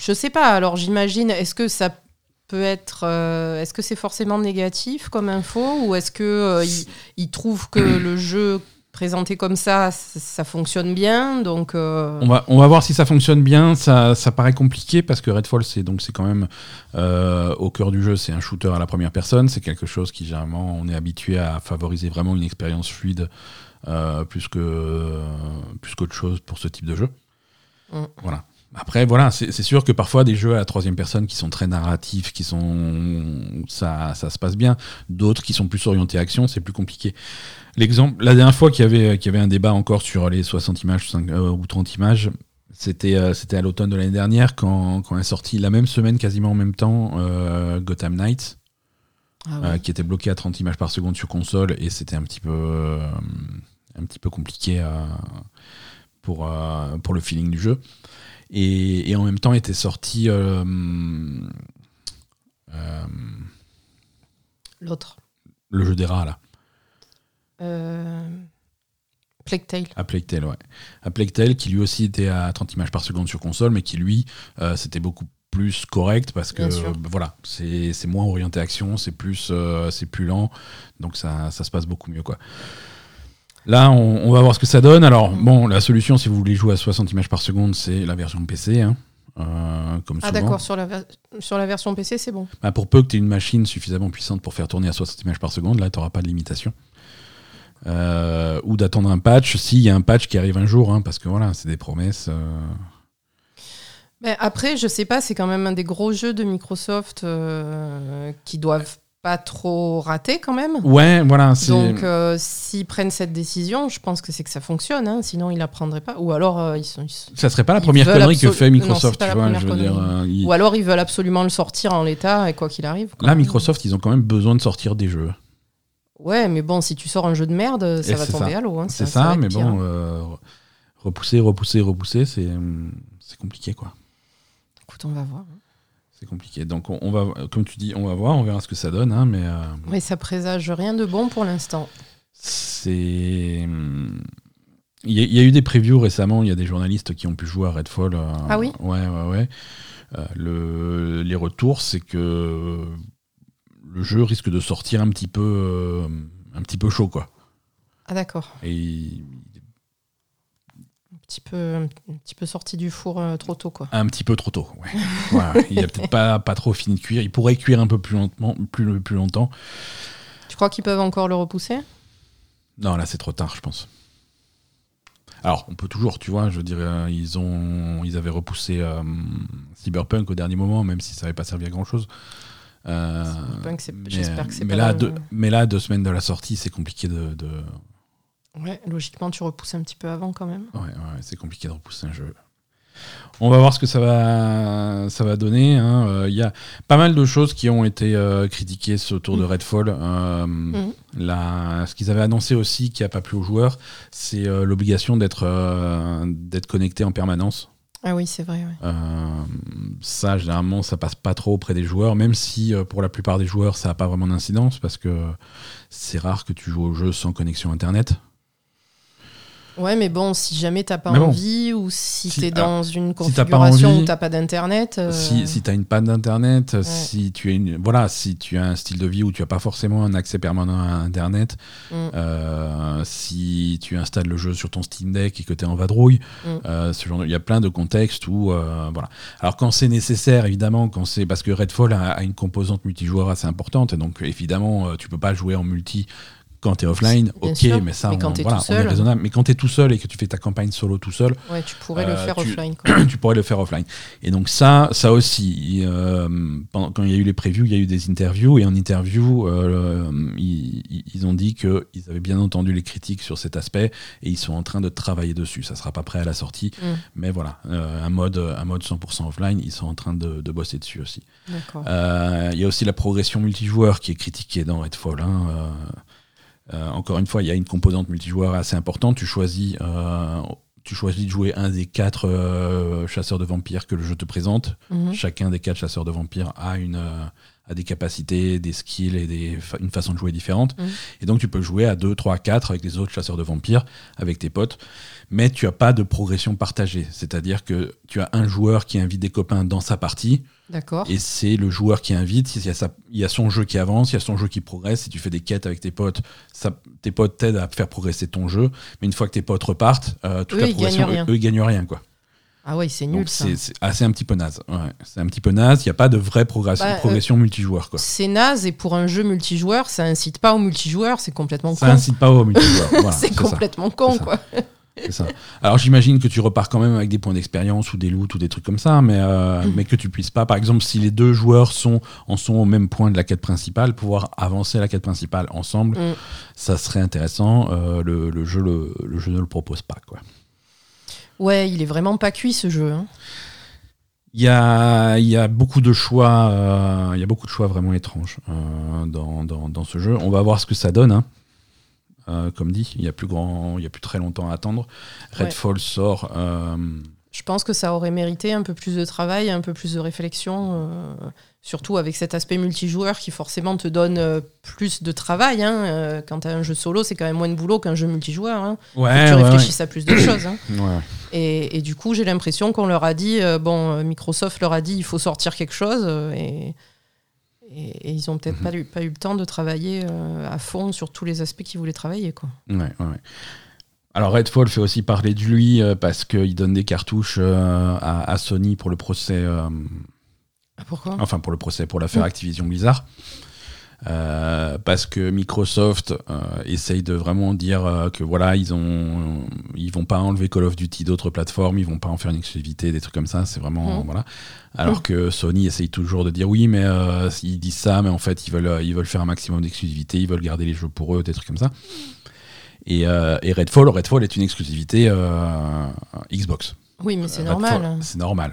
je sais pas. Alors, j'imagine, est-ce que ça peut être, euh, est-ce que c'est forcément négatif comme info, ou est-ce que euh, il, il trouve que le jeu présenté comme ça, ça, fonctionne bien, donc. euh, On va, on va voir si ça fonctionne bien. Ça, ça paraît compliqué parce que Redfall, c'est donc c'est quand même euh, au cœur du jeu, c'est un shooter à la première personne. C'est quelque chose qui généralement on est habitué à favoriser vraiment une expérience fluide euh, plus que plus qu'autre chose pour ce type de jeu. Mm. Voilà. Après, voilà, c'est sûr que parfois des jeux à la troisième personne qui sont très narratifs, qui sont ça, ça se passe bien. D'autres qui sont plus orientés action, c'est plus compliqué. L'exemple, la dernière fois qu'il y avait, qu'il y avait un débat encore sur les 60 images 5, euh, ou 30 images, c'était euh, c'était à l'automne de l'année dernière quand, quand est sorti la même semaine, quasiment en même temps, euh, Gotham Knights, Ah ouais. qui était bloqué à 30 images par seconde sur console et c'était un petit peu un petit peu compliqué pour pour le feeling du jeu. Et, et en même temps était sorti euh, euh, L'autre. le jeu des rats là. Euh... Plague Tale. À Plague Tale, ouais. À Plague Tale, qui lui aussi était à 30 images par seconde sur console, mais qui lui, c'était beaucoup plus correct parce que euh, voilà, c'est moins orienté action, c'est plus, c'est plus lent, donc ça, ça se passe beaucoup mieux quoi. Là, on, on va voir ce que ça donne. Alors, bon, la solution, si vous voulez jouer à 60 images par seconde, c'est la version PC, hein, euh, comme Ah d'accord, sur, la ver- sur la version PC, c'est bon. Bah, pour peu que tu aies une machine suffisamment puissante pour faire tourner à 60 images par seconde, là, tu n'auras pas de limitation. Euh, ou d'attendre un patch, s'il y a un patch qui arrive un jour, hein, parce que voilà, c'est des promesses. euh. Mais après, je sais pas, c'est quand même un des gros jeux de Microsoft qui doivent pas trop rater quand même. Ouais, voilà. Donc, euh, s'ils prennent cette décision, je pense que c'est que ça fonctionne. hein, sinon, ils la prendraient pas. Ou alors, euh, ils sont. ils ça serait pas la première connerie que fait Microsoft, tu vois. Je veux dire, euh, ils- Ou alors, ils veulent absolument le sortir en l'état et quoi qu'il arrive. quoi. Là, Microsoft, ils ont quand même besoin de sortir des jeux. Ouais, mais bon, si tu sors un jeu de merde, ça Et va tomber ça. à l'eau. hein, C'est ça, mais pire. bon, euh, repousser, repousser, repousser, c'est hum, c'est compliqué, quoi. Écoute, on va voir. C'est compliqué. Donc, on, on va, comme tu dis, on va voir, on verra ce que ça donne, hein, mais. euh, ça présage rien de bon pour l'instant. C'est. Il y, a- il y a eu des previews récemment, il y a des journalistes qui ont pu jouer à Redfall. euh, Ah oui Ouais, ouais, ouais. Euh, le, les retours, c'est que le jeu risque de sortir un petit peu, euh, un petit peu chaud, quoi. Ah d'accord. Et petit peu, un petit peu sorti du four euh, trop tôt, quoi. un petit peu trop tôt. Ouais. *laughs* Voilà, il a peut-être pas, pas trop fini de cuire. Il pourrait cuire un peu plus, lentement, plus, plus longtemps. Tu crois qu'ils peuvent encore le repousser? Non, là, c'est trop tard, je pense. Alors, on peut toujours, tu vois, je dirais, euh, ils, ont, ils avaient repoussé euh, Cyberpunk au dernier moment, même si ça n'avait pas servi à grand-chose. Cyberpunk, mais, j'espère que c'est mais pas là, deux, mais là, deux semaines de la sortie, c'est compliqué de. de- Ouais, logiquement, tu repousses un petit peu avant quand même. Ouais, ouais, c'est compliqué de repousser un jeu. On va voir ce que ça va, ça va donner. hein. Euh, Il y a pas mal de choses qui ont été euh, critiquées autour de Mm. Redfall. Euh, la- ce qu'ils avaient annoncé aussi, qui n'a pas plu aux joueurs, c'est l'obligation d'être d'être connecté en permanence. Ah oui, c'est vrai. ouais. Ça, généralement, ça passe pas trop auprès des joueurs, même si pour la plupart des joueurs, ça n'a pas vraiment d'incidence, parce que c'est rare que tu joues au jeu sans connexion Internet. Ouais, mais bon, si jamais t'as pas bon. envie ou si, Si- t'es dans une si t'as configuration envie- où t'as pas d'internet. euh, Si, si tu as une panne d'internet, si tu as une, voilà, si tu as un style de vie où tu as pas forcément un accès permanent à internet, Mm. euh, si tu installes le jeu sur ton Steam Deck et que tu es en vadrouille, Mm. euh, ce genre il y a plein de contextes où voilà. Alors quand c'est nécessaire évidemment, quand c'est parce que Redfall a, a une composante multijoueur assez importante et donc évidemment tu peux pas jouer en multi quand tu es offline, Bien ok, sûr. mais ça Mais quand on, t'es voilà, tout on est raisonnable. Mais quand tu es tout seul et que tu fais ta campagne solo tout seul, Ouais, tu pourrais le Euh, faire tu- offline. *clears throat* quoi. tu pourrais le faire offline. Et donc ça, ça aussi, euh, pendant, quand il y a eu les previews, il y a eu des interviews, et en interview, euh, ils, ont dit qu'ils avaient bien entendu les critiques sur cet aspect, et ils sont en train de travailler dessus. Ça sera pas prêt à la sortie, Mm. mais voilà, un, mode, un mode 100% offline, ils sont en train de, de bosser dessus aussi. D'accord. Il y a aussi la progression multijoueur qui est critiquée dans Redfall. hein, euh, encore une fois, il y a une composante multijoueur assez importante. Tu choisis, euh, tu choisis de jouer un des quatre euh, chasseurs de vampires que le jeu te présente. Mhm. Chacun des quatre chasseurs de vampires a une a des capacités, des skills et des fa- une façon de jouer différente. Mhm. Et donc tu peux jouer à 2, 3, 4 avec les autres chasseurs de vampires, avec tes potes. Mais tu as pas de progression partagée. C'est-à-dire que tu as un joueur qui invite des copains dans sa partie. D'accord. Et c'est le joueur qui invite, il y, a sa- il y a son jeu qui avance, il y a son jeu qui progresse, si tu fais des quêtes avec tes potes, ça, tes potes t'aident à faire progresser ton jeu, mais une fois que tes potes repartent, euh, toute Eux, la progression, eux, eux, ils gagnent rien. Quoi. Ah ouais, c'est nul ça. c'est assez un petit peu naze. Ouais, c'est un petit peu naze, il n'y a pas de vraie progression, Bah, euh, progression multijoueur. C'est naze et pour un jeu multijoueur, ça incite pas au multijoueur, c'est complètement Ça con. incite pas au multijoueur. *laughs* Voilà, c'est ça. complètement con ça. quoi. C'est ça. Alors j'imagine que tu repars quand même avec des points d'expérience ou des loots ou des trucs comme ça, mais, euh, Mm. mais que tu puisses pas, par exemple, si les deux joueurs sont, en sont au même point de la quête principale, pouvoir avancer la quête principale ensemble, Mm. ça serait intéressant. Euh, le, le jeu le, le jeu ne le propose pas. Quoi. Ouais, il est vraiment pas cuit ce jeu. hein. Il y a, il y a beaucoup de choix, euh, il y a beaucoup de choix vraiment étranges euh, dans, dans, dans ce jeu. On va voir ce que ça donne. hein. Euh, comme dit, il y a plus grand, il y a plus très longtemps à attendre. Redfall sort. euh, Je pense que ça aurait mérité un peu plus de travail, un peu plus de réflexion, euh, surtout avec cet aspect multijoueur qui forcément te donne plus de travail. hein. Quand tu as un jeu solo, c'est quand même moins de boulot qu'un jeu multijoueur. hein. Ouais, tu ouais, réfléchisses à plus de *coughs* choses. hein. Et, et du coup, j'ai l'impression qu'on leur a dit, euh, bon, Microsoft leur a dit, il faut sortir quelque chose, euh, et, et, et ils ont peut-être Mhm. pas, eu, pas eu le temps de travailler euh, à fond sur tous les aspects qu'ils voulaient travailler. Quoi. Ouais, ouais, ouais. Alors Redfall fait aussi parler de lui euh, parce qu'il donne des cartouches euh, à, à Sony pour le procès, Ah, Pourquoi? enfin pour le procès, pour l'affaire. Activision Blizzard. Euh, parce que Microsoft euh, essaye de vraiment dire euh, que voilà ils ont ils vont pas enlever Call of Duty d'autres plateformes ils vont pas en faire une exclusivité des trucs comme ça c'est vraiment Mhm. voilà alors que Sony essaye toujours de dire oui mais euh, ils disent ça mais en fait ils veulent ils veulent faire un maximum d'exclusivité ils veulent garder les jeux pour eux des trucs comme ça et, et Redfall Redfall est une exclusivité Xbox Oui, mais c'est normal. C'est normal.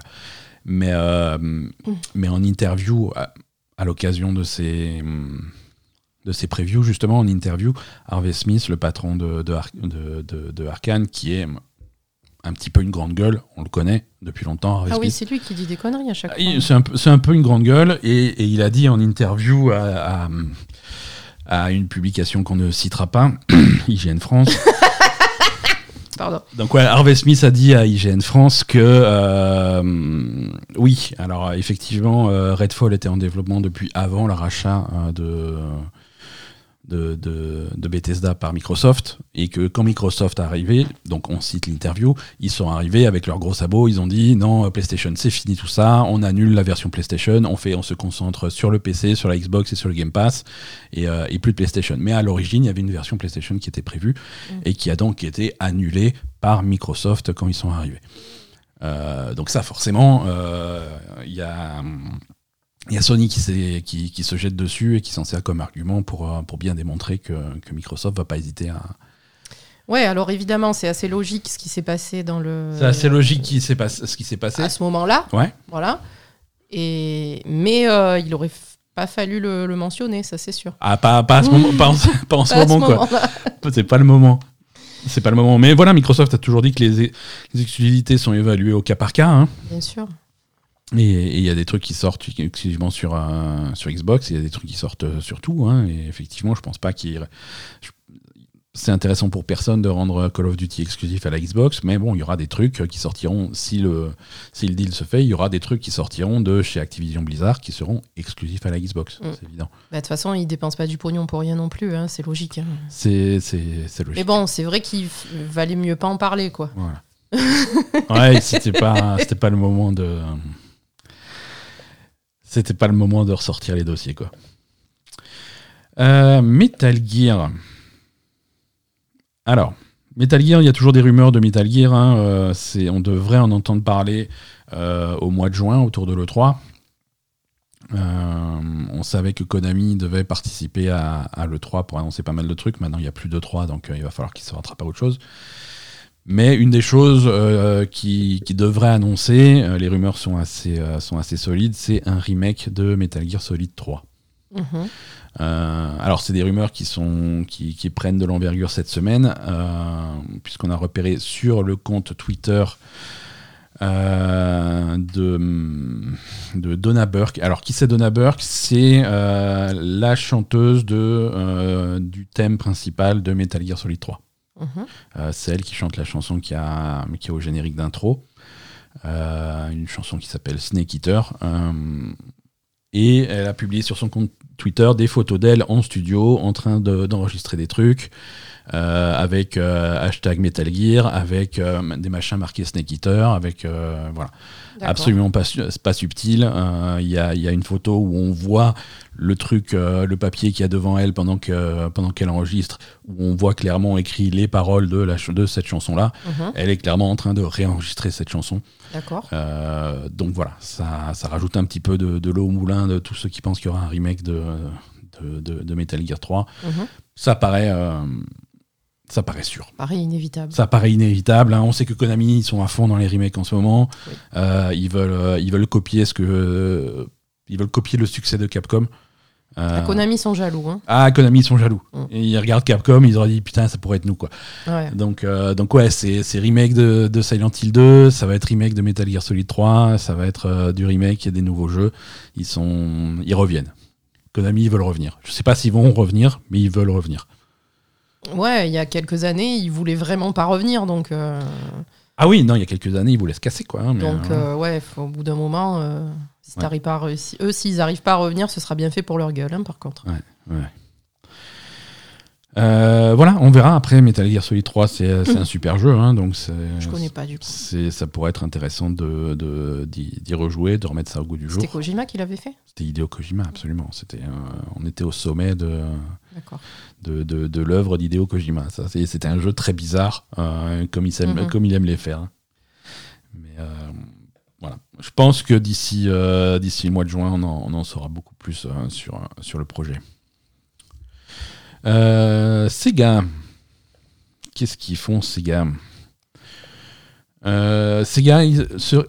Mais, euh, mais en interview, à, l'occasion de ces, de ces previews, justement, en interview, Harvey Smith, le patron de, de, Ar- de, de- de Arkane, qui est un petit peu une grande gueule, on le connaît depuis longtemps, Harvey Ah oui, c'est lui qui dit des conneries à chaque fois. Il- C'est un, un peu une grande gueule et, et il a dit en interview à, à- à une publication qu'on ne citera pas, *clears throat* IGN France, Donc ouais, Harvey Smith a dit à IGN France que euh, oui, alors effectivement, euh, Redfall était en développement depuis avant le rachat euh, de, de, de, de Bethesda par Microsoft et que quand Microsoft est arrivé, donc on cite l'interview, ils sont arrivés avec leurs gros sabots, ils ont dit non, PlayStation c'est fini tout ça, on annule la version PlayStation, on fait, on se concentre sur le PC, sur la Xbox et sur le Game Pass et, euh, et plus de PlayStation. Mais à l'origine, il y avait une version PlayStation qui était prévue et qui a donc été annulée par Microsoft quand ils sont arrivés. Euh, donc ça, forcément, euh, il y a il y a Sony qui, s'est- qui, qui se jette dessus et qui s'en sert comme argument pour, euh, pour bien démontrer que, que Microsoft va pas hésiter à. Ouais, alors évidemment, c'est assez logique ce qui s'est passé dans le. C'est assez logique qui s'est pass- ce qui s'est passé. À ce moment-là, Ouais. voilà. Et mais euh, il aurait pas fallu le, le mentionner, ça c'est sûr. Ah, pas, pas à ce moment, *laughs* pas en, pas en ce Pas à ce moment, quoi. C'est pas le moment. C'est pas le moment. Mais voilà, Microsoft a toujours dit que les, les exclusivités sont évaluées au cas par cas. hein. Bien sûr. Et il y a des trucs qui sortent exclusivement sur, euh, sur Xbox, il y a des trucs qui sortent euh, sur tout. hein, et effectivement, je pense pas qu'il. C'est intéressant pour personne de rendre Call of Duty exclusif à la Xbox, mais bon, il y aura des trucs qui sortiront, si le, si le deal se fait, il y aura des trucs qui sortiront de chez Activision Blizzard qui seront exclusifs à la Xbox, Mm. c'est évident. Bah, De toute façon, ils dépensent pas du pognon pour rien non plus, hein, c'est logique. hein. C'est logique. Mais bon, c'est vrai qu'il valait mieux pas en parler, quoi. Voilà. *laughs* ouais, c'était pas, c'était pas le moment de. C'était pas le moment de ressortir les dossiers, quoi. Euh, Metal Gear. Alors, Metal Gear, il y a toujours des rumeurs de Metal Gear. hein, euh, on devrait en entendre parler euh, au mois de juin, autour de l'E3. Euh, on savait que Konami devait participer à, à l'E3 pour annoncer pas mal de trucs. Maintenant, il n'y a plus d'E3, donc il va falloir qu'il se rattrape à autre chose. Mais une des choses euh, qui, qui devrait annoncer, euh, les rumeurs sont assez, euh, sont assez solides, c'est un remake de Metal Gear Solid 3. Mhm. Alors, c'est des rumeurs qui, sont, qui, qui prennent de l'envergure cette semaine, puisqu'on a repéré sur le compte Twitter euh, de, de Donna Burke. Alors, qui c'est Donna Burke? C'est euh, la chanteuse de, euh, du thème principal de Metal Gear Solid 3. Mhm. Euh, c'est elle qui chante la chanson qui a, qui au générique d'intro. Euh, une chanson qui s'appelle Snake Eater. Euh, et elle a publié sur son compte Twitter des photos d'elle en studio en train de- d'enregistrer des trucs. Euh, avec euh, hashtag Metal Gear, avec euh, des machins marqués Snake Eater, avec voilà, absolument pas, pas subtil. Il y, a, y a une photo où on voit le truc, le papier qu'il y a devant elle pendant que pendant qu'elle enregistre, où on voit clairement écrit les paroles de la de cette chanson là. Mhm. Elle est clairement en train de réenregistrer cette chanson. D'accord. Euh, donc voilà, ça, ça rajoute un petit peu de, de l'eau au moulin de tous ceux qui pensent qu'il y aura un remake de, de, Metal Gear 3. Mhm. Ça paraît, euh, ça paraît sûr. Pareil, inévitable. Ça paraît inévitable. hein. On sait que Konami ils sont à fond dans les remakes en ce moment. Oui. Euh, ils veulent, euh, ils veulent copier ce que, ils veulent copier le succès de Capcom. Euh, Konami sont jaloux. Hein. ah, Konami ils sont jaloux. Mm. Et ils regardent Capcom, ils auraient dit putain ça pourrait être nous quoi. Ouais. Donc, euh, donc ouais, c'est c'est remake de, de Silent Hill 2, ça va être remake de Metal Gear Solid 3, ça va être euh, du remake et des nouveaux jeux. Ils sont, ils reviennent. Konami ils veulent revenir. Je sais pas s'ils vont revenir, mais ils veulent revenir. Ouais, il y a quelques années, ils voulaient vraiment pas revenir, donc euh, Ah oui, non, il y a quelques années ils voulaient se casser quoi. hein, mais, donc euh, euh, ouais, faut- au bout d'un moment, euh, si Ouais. t'arrives pas à réussir, eux s'ils n'arrivent pas à revenir, ce sera bien fait pour leur gueule, hein, par contre. Euh, voilà, on verra après. Metal Gear Solid 3, c'est c'est un super jeu, hein, donc. Je connais pas du coup. Ça pourrait être intéressant de de- d'y d'y rejouer, de remettre ça au goût du jour. C'était Kojima qui l'avait fait? C'était Hideo Kojima, absolument. C'était, euh, on était au sommet de, de, de, de l'œuvre d'Hideo Kojima. C'était un jeu très bizarre, euh, comme, il s'aime- Mhm. comme il aime les faire. Mais euh, voilà. Je pense que d'ici euh, d'ici le mois de juin, on en, on en saura beaucoup plus euh, sur, sur le projet. Euh, Sega. Qu'est-ce qu'ils font, Sega? Euh, Sega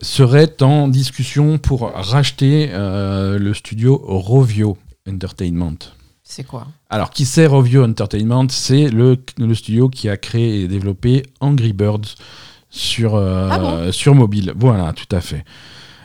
serait en discussion pour racheter euh, le studio Rovio Entertainment. C'est quoi? Alors, qui c'est Rovio Entertainment? C'est le, le studio qui a créé et développé Angry Birds sur, euh, Ah bon? sur mobile. Voilà, tout à fait.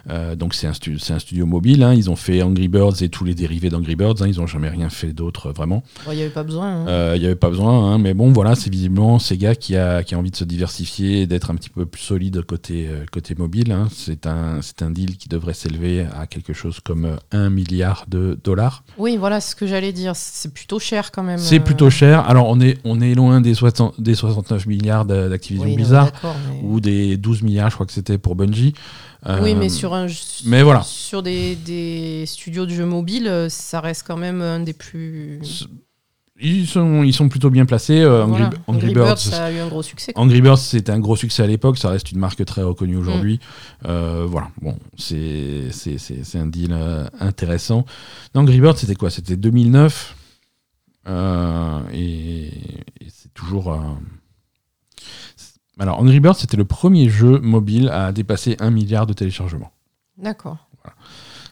Euh, donc c'est un, stu- c'est un studio mobile, hein. ils ont fait Angry Birds et tous les dérivés d'Angry Birds, hein. ils n'ont jamais rien fait d'autre vraiment. Il n'y avait pas besoin. hein. Euh, Il n'y avait pas besoin, mais bon, voilà, c'est visiblement Sega qui a, qui a envie de se diversifier et d'être un petit peu plus solide côté, euh, côté mobile. C'est un, un deal qui devrait s'élever à quelque chose comme euh, 1 milliard de dollars. Oui, voilà ce que j'allais dire. C'est plutôt cher quand même. C'est euh, plutôt cher. Alors, on est, on est loin des, 60 des 69 milliards d'a- d'Activision oui, Blizzard mais- ou des 12 milliards, je crois que c'était pour Bungie. Euh, Oui, mais sur un mais voilà. sur des, des studios de jeux mobiles, euh, ça reste quand même un des plus. Ils sont, ils sont plutôt bien placés. euh, Angry, Voilà. Angry Angry Birds, Birds, ça a eu un gros succès. quoi. Angry Birds, c'était un gros succès à l'époque, ça reste une marque très reconnue Mm. aujourd'hui. Euh, voilà, bon, c'est un deal euh, intéressant. Angry Birds, c'était quoi? C'était 2009. euh, et et c'est toujours. Alors, Angry Birds, c'était le premier jeu mobile à dépasser un milliard de téléchargements. D'accord.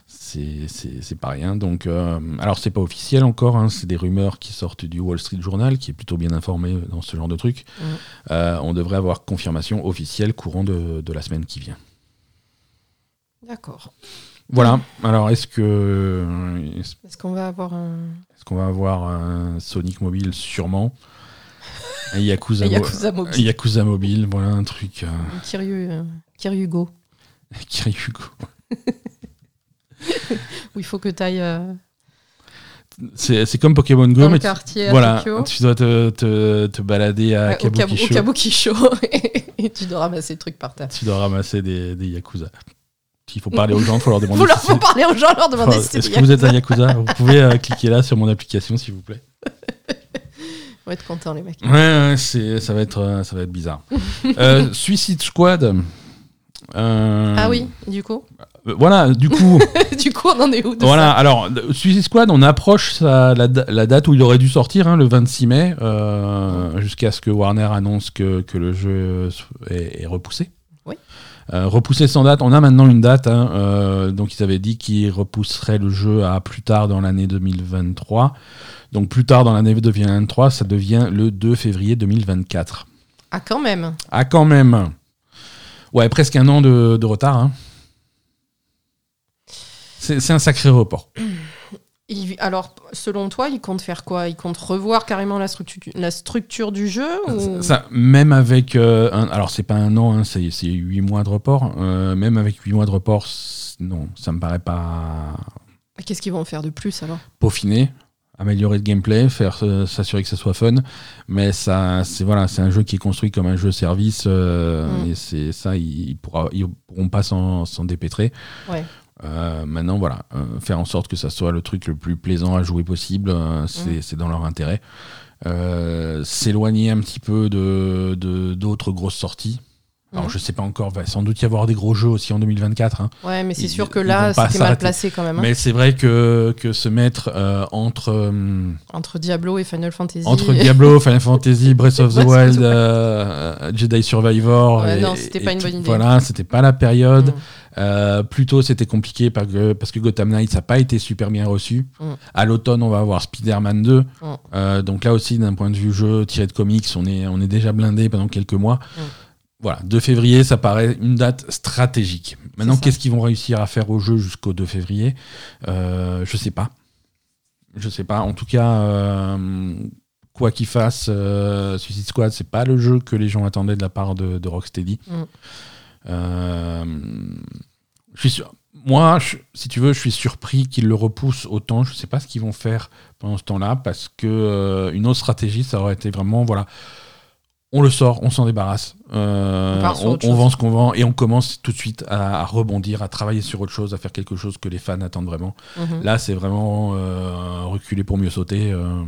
C'est- pas rien. Donc, euh, alors, c'est pas officiel encore, hein, c'est des rumeurs qui sortent du Wall Street Journal, qui est plutôt bien informé dans ce genre de trucs. Mhm. Euh, on devrait avoir confirmation officielle courant de, de la semaine qui vient. D'accord. Voilà. Alors, est-ce que est-ce Est-ce qu'on va avoir un. qu'on va avoir un Sonic mobile? Sûrement. Un Yakuza, mo- mobile. Yakuza mobile, voilà un truc. euh, Kiryu, euh, Kiryugo. Kiryugo. Où il faut que tu ailles C'est c'est comme Pokémon Go, dans mais le tu- à voilà, Tokyo. tu dois te, te- te balader à Ouais, au Kabukicho. *laughs* Et tu dois ramasser le truc par terre. Tu dois ramasser des, des Yakuza. Il faut parler aux gens, il faut leur demander leur si faut parler aux gens, leur demander si Est-ce des que vous êtes un Yakuza. Vous pouvez euh, cliquer là sur mon application, s'il vous plaît. On va être contents, les mecs. Ouais, ouais, c'est, ça, va être, euh, ça va être bizarre. Euh, *laughs* Suicide Squad. euh, Ah oui, du coup euh, Voilà, du coup, *laughs* Du coup, on en est où de voilà. ça Alors, euh, Suicide Squad, on approche sa- la, da- la date où il aurait dû sortir, hein, le 26 mai, euh, jusqu'à ce que Warner annonce que, que le jeu est, est repoussé. Oui. Euh, repoussé sans date, on a maintenant une date. hein, euh, donc, ils avaient dit qu'ils repousseraient le jeu à plus tard dans l'année 2023. Donc, plus tard dans l'année 2023, ça devient le 2 février 2024. Ah, quand même. Ah, quand même. Ouais, presque un an de, de retard. hein. C'est un sacré report. *clears throat* Il- alors, selon toi, il compte faire quoi? Il compte revoir carrément la structure, la structure du jeu ou... Ça, même avec. euh, un- alors, c'est pas un an, hein, c'est c'est huit mois de report. euh, même avec huit mois de report, non, ça me paraît pas Qu'est-ce qu'ils vont faire de plus alors? peaufiné. améliorer le gameplay, faire euh, s'assurer que ça soit fun, mais ça, c'est voilà, c'est un jeu qui est construit comme un jeu service euh, Mm. et c'est ça, ils, pourra, ils pourront pas s'en s'en dépêtrer. Ouais. Euh, maintenant, voilà, euh, faire en sorte que ça soit le truc le plus plaisant à jouer possible, euh, c'est Mm. c'est dans leur intérêt. Euh, S'éloigner un petit peu de de- d'autres grosses sorties. Alors, Mm. je sais pas encore, va sans doute y avoir des gros jeux aussi en 2024. hein. Ouais, mais c'est sûr que là, c'était mal placé quand même. hein. Mais c'est vrai que, que se mettre euh, entre, euh, Entre Diablo et Final Fantasy. entre *laughs* Diablo, Final Fantasy, Breath of the Wild, euh, Jedi Survivor. Ouais, et- non, c'était pas une bonne idée. Voilà, c'était pas la période. Mm. Plutôt, c'était compliqué parce que, parce que Gotham Knights n'a pas été super bien reçu. Mm. À l'automne, on va avoir Spider-Man 2. Mm. Donc là aussi, d'un point de vue jeu tiré de comics, on est, on est déjà blindé pendant quelques mois. Voilà, 2 février, ça paraît une date stratégique. Maintenant, qu'est-ce qu'ils vont réussir à faire au jeu jusqu'au 2 février? Euh, Je sais pas. Je sais pas. En tout cas, euh, quoi qu'il fasse, euh, Suicide Squad, c'est pas le jeu que les gens attendaient de la part de, de Rocksteady. Mm. Euh, je suis sûr. Moi, je- si tu veux, je suis surpris qu'ils le repoussent autant. Je sais pas ce qu'ils vont faire pendant ce temps-là, parce que une autre stratégie, ça aurait été vraiment, voilà, on le sort, on s'en débarrasse, euh, On vend ce qu'on vend et on commence tout de suite à, à rebondir, à travailler sur autre chose, à faire quelque chose que les fans attendent vraiment. Mhm. Là, c'est vraiment euh, reculer pour mieux sauter. euh,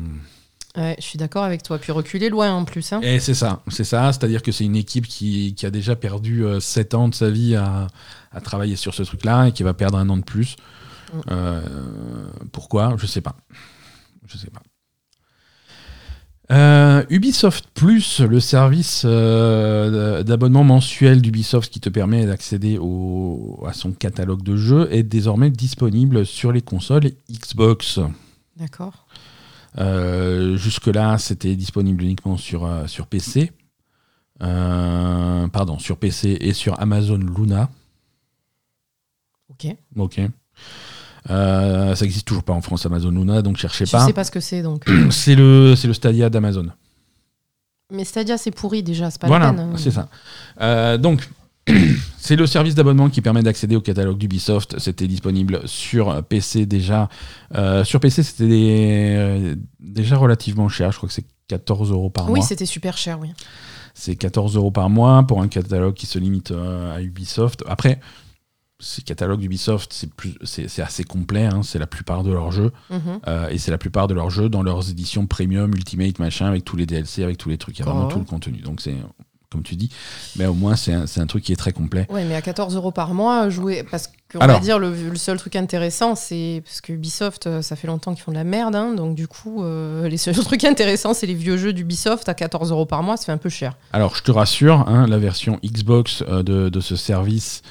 Ouais, je suis d'accord avec toi. Puis reculer loin en plus. Hein. Et c'est ça, c'est ça. C'est-à-dire que c'est une équipe qui, qui a déjà perdu 7 ans de sa vie à, à travailler sur ce truc-là et qui va perdre un an de plus. Mm. Pourquoi? Je sais pas. Je sais pas. Euh, Ubisoft Plus, le service euh, d'abonnement mensuel d'Ubisoft qui te permet d'accéder à son catalogue de jeux, est désormais disponible sur les consoles Xbox. D'accord. Euh, Jusque-là, c'était disponible uniquement sur, sur PC. Pardon, sur PC et sur Amazon Luna. Ok. Ok. Euh, ça existe toujours pas en France, Amazon Luna, donc cherchez Je pas. sais pas ce que c'est donc. *clears throat* C'est le, c'est le Stadia d'Amazon. Mais Stadia, c'est pourri déjà. C'est pas Voilà, la peine. hein. c'est ça. Euh, donc, *clears throat* c'est le service d'abonnement qui permet d'accéder au catalogue d'Ubisoft. C'était disponible sur PC déjà. Euh, sur PC, c'était des- euh, déjà relativement cher. Je crois que c'est 14 euros par Oui, mois. c'était super cher, oui. C'est 14 euros par mois pour un catalogue qui se limite euh, à Ubisoft. Après, ces catalogues d'Ubisoft, c'est plus- c'est c'est assez complet. hein. C'est la plupart de leurs jeux. Mhm. Euh, et c'est la plupart de leurs jeux dans leurs éditions premium, ultimate, machin, avec tous les DLC, avec tous les trucs. Il y a vraiment Oh. tout le contenu. Donc c'est, comme tu dis, mais au moins c'est un, c'est un truc qui est très complet. Ouais, mais à 14 euros par mois, jouer. Parce Alors. va dire, le, le seul truc intéressant, c'est. Parce que Ubisoft, euh, ça fait longtemps qu'ils font de la merde. hein, donc, du coup, euh, *laughs* les seuls trucs intéressants, c'est les vieux jeux d'Ubisoft à 14 euros par mois. Ça fait un peu cher. Alors je te rassure, hein, la version Xbox euh, de, de ce service,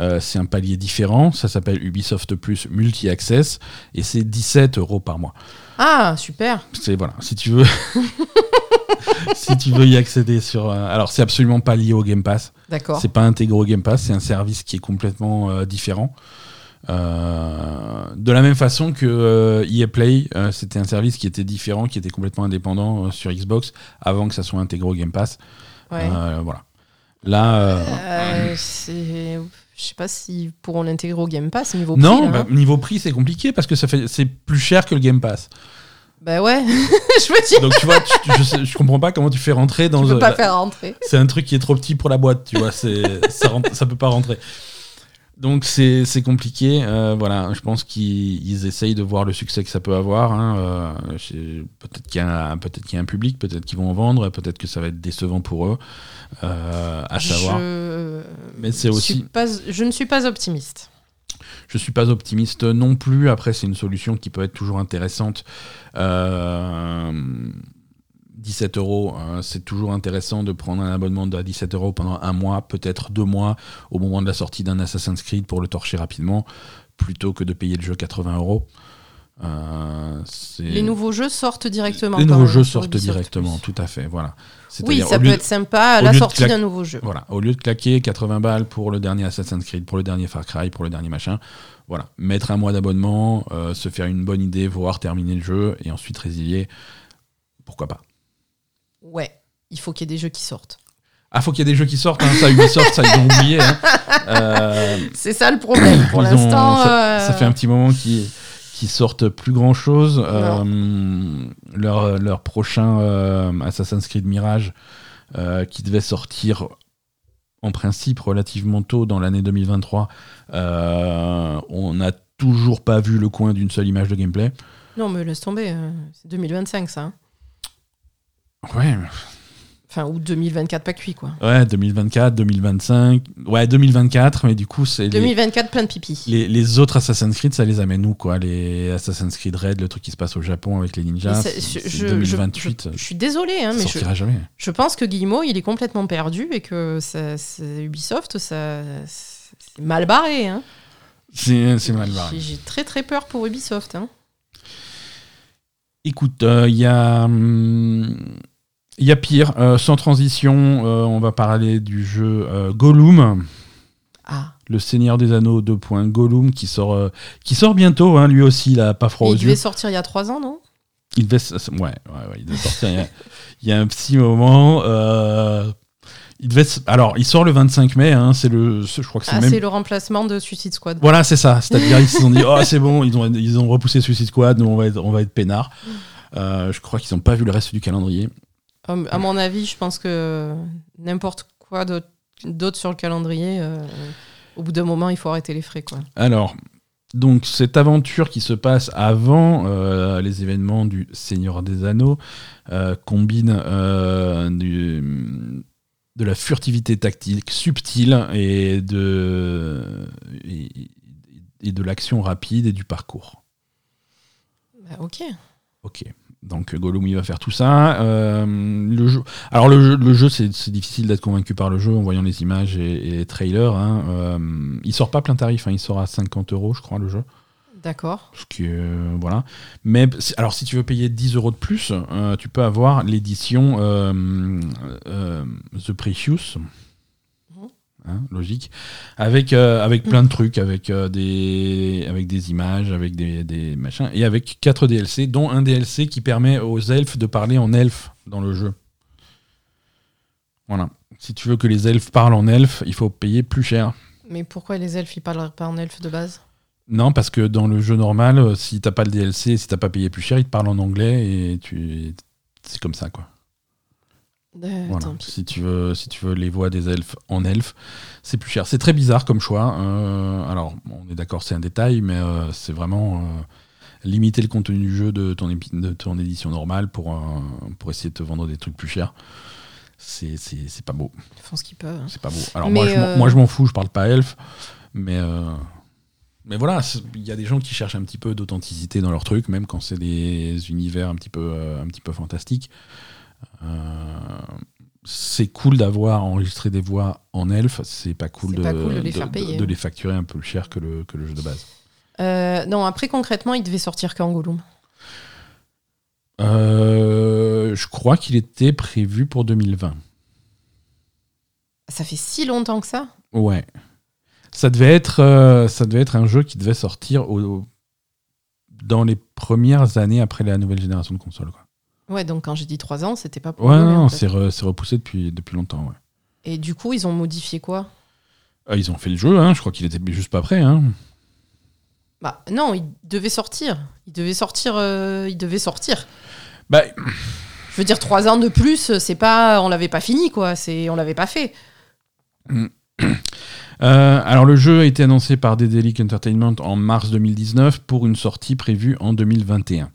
euh, c'est un palier différent. Ça s'appelle Ubisoft Plus Multi-Access et c'est 17 euros par mois. Ah, super. C'est voilà, si tu veux, *laughs* si tu veux y accéder sur. alors c'est absolument pas lié au Game Pass. D'accord. C'est pas intégré au Game Pass, c'est un service qui est complètement euh, différent. Euh, de la même façon que euh, EA Play, euh, c'était un service qui était différent, qui était complètement indépendant sur Xbox avant que ça soit intégré au Game Pass. Ouais. Voilà. Là, je sais pas s'ils pourront l'intégrer au Game Pass niveau prix. non, bah, hein. niveau prix, c'est compliqué parce que ça fait, c'est plus cher que le Game Pass. Bah ouais, *laughs* je veux dire, Donc tu vois, tu- je, sais- je comprends pas comment tu fais rentrer dans. tu peux euh, pas la- faire rentrer. C'est un truc qui est trop petit pour la boîte, tu vois. C'est, ça, rentre- ça peut pas rentrer. Donc c'est, c'est compliqué. euh, voilà, je pense qu'ils ils essayent de voir le succès que ça peut avoir. hein, euh, peut-être qu'il y a un, peut-être qu'il y a un public, peut-être qu'ils vont en vendre, peut-être que ça va être décevant pour eux. euh, à savoir. Je... Mais c'est suis aussi. pas- je ne suis pas optimiste. Je suis pas optimiste non plus. Après, c'est une solution qui peut être toujours intéressante. Euh, 17 euros, euh, c'est toujours intéressant de prendre un abonnement à 17 euros pendant un mois, peut-être deux mois, au moment de la sortie d'un Assassin's Creed pour le torcher rapidement, plutôt que de payer le jeu 80 euros. Euh, Les nouveaux jeux sortent directement. Les nouveaux jeux sur sortent directement, Plus. tout à fait. Voilà. Oui, ça peut de- être sympa à la sortie d'un nouveau jeu. Voilà, au lieu de claquer 80 balles pour le dernier Assassin's Creed, pour le dernier Far Cry, pour le dernier machin, voilà, mettre un mois d'abonnement, euh, se faire une bonne idée, voir terminer le jeu et ensuite résilier, pourquoi pas. Ouais, il faut qu'il y ait des jeux qui sortent. Ah, faut qu'il y ait des jeux qui sortent, hein, ça Ubisoft, ça ils ont oublié. hein. *laughs* Euh, C'est ça le problème. Pour l'instant, ça, euh, ça fait un petit moment qu'ils qui sortent plus grand chose. Euh, leur, leur prochain euh, Assassin's Creed Mirage, euh, qui devait sortir en principe relativement tôt dans l'année 2023, on n'a toujours pas vu le coin d'une seule image de gameplay. Non, mais laisse tomber, c'est 2025 ça. Hein. Ouais, Enfin, ou 2024 pas cuit, quoi. Ouais, 2024, 2025. Ouais, 2024, mais du coup, c'est. 2024, plein de pipi. Les, les, autres Assassin's Creed, ça les amène où, quoi? Les Assassin's Creed Red, le truc qui se passe au Japon avec les ninjas. C'est 2028. Je, suis désolé, hein, mais. je, jamais. Je pense que Guillemot, il est complètement perdu et que ça, Ubisoft, ça. C'est mal barré, hein. C'est mal barré. J'ai très très peur pour Ubisoft, hein. Écoute, il euh, y a. Hum, il y a pire, euh, sans transition, euh, on va parler du jeu euh, Gollum. Ah. Le Seigneur des Anneaux 2. Gollum qui sort, qui sort bientôt, hein, lui aussi, il a pas froid aux Il devait sortir il y a trois ans, non? Il devait, ouais, ouais, il devait sortir il, y a, *laughs* un petit moment. il devait, alors, il sort le 25 mai, hein, c'est le, je crois que c'est ah, même... c'est le remplacement de Suicide Squad. Voilà, c'est ça. C'est-à-dire, ils se sont dit, *laughs* oh, c'est bon, ils ont, ils ont repoussé Suicide Squad, nous, on va être, on va être peinard. Mm. je crois qu'ils n'ont pas vu le reste du calendrier. À mon avis, je pense que n'importe quoi d'autre sur le calendrier, euh, au bout d'un moment, il faut arrêter les frais. Quoi. Alors, donc cette aventure qui se passe avant euh, les événements du Seigneur des Anneaux euh, combine du, de la furtivité tactique subtile et de, et, de l'action rapide et du parcours. Bah, ok. Ok. Donc Gollum il va faire tout ça. Euh, le jeu, alors le jeu, le jeu c'est, difficile d'être convaincu par le jeu en voyant les images et, les trailers. Hein. Euh, il sort pas plein tarif, hein. il sort à 50 euros je crois le jeu. D'accord. Ce qui euh, voilà. Mais alors si tu veux payer 10 euros de plus, tu peux avoir l'édition The Precious. Hein, logique, avec, euh, avec plein de trucs, avec, euh, des, avec des images, avec des, des, machins, et avec quatre DLC, dont un DLC qui permet aux elfes de parler en elfe dans le jeu. Voilà. Si tu veux que les elfes parlent en elfe, il faut payer plus cher. Mais pourquoi les elfes, ils parlent pas en elfe de base? Non, parce que dans le jeu normal, euh, si t'as pas le DLC, si t'as pas payé plus cher, ils te parlent en anglais, et tu... c'est comme ça, quoi. Voilà. Si tu veux, si tu veux les voix des elfes en elfes, c'est plus cher. C'est très bizarre comme choix. Euh, alors, on est d'accord, c'est un détail, mais euh, c'est vraiment euh, limiter le contenu du jeu de ton, de ton édition normale pour, pour essayer de te vendre des trucs plus chers. C'est pas beau. Ils font ce qu'ils peuvent. Hein. C'est pas beau. Alors moi, je m'en fous, je parle pas elfe, mais mais voilà, il y a des gens qui cherchent un petit peu d'authenticité dans leur truc, même quand c'est des univers un petit peu, un petit peu fantastiques. Euh, c'est cool d'avoir enregistré des voix en elfe, c'est pas cool, de, les facturer un peu plus cher que le, que le jeu de base. Euh, non, après concrètement, il devait sortir qu'en Gollum? Euh, je crois qu'il était prévu pour 2020. Ça fait si longtemps que ça? Ouais. Ça devait être, ça devait être un jeu qui devait sortir au, dans les premières années après la nouvelle génération de consoles. Quoi. Ouais, donc quand j'ai dit 3 ans, c'était pas pour. Ouais, non, c'est repoussé depuis, depuis longtemps. Ouais. Et du coup, ils ont modifié quoi? Ah, Ils ont fait le jeu, hein, je crois qu'il était juste pas prêt. Hein. Bah non, il devait sortir. Il devait sortir. Euh, il devait sortir. Bah. Je veux dire, 3 ans de plus, c'est pas. On l'avait pas fini, quoi. C'est, on l'avait pas fait. Euh, alors le jeu a été annoncé par Dedelic Entertainment en mars 2019 pour une sortie prévue en 2021.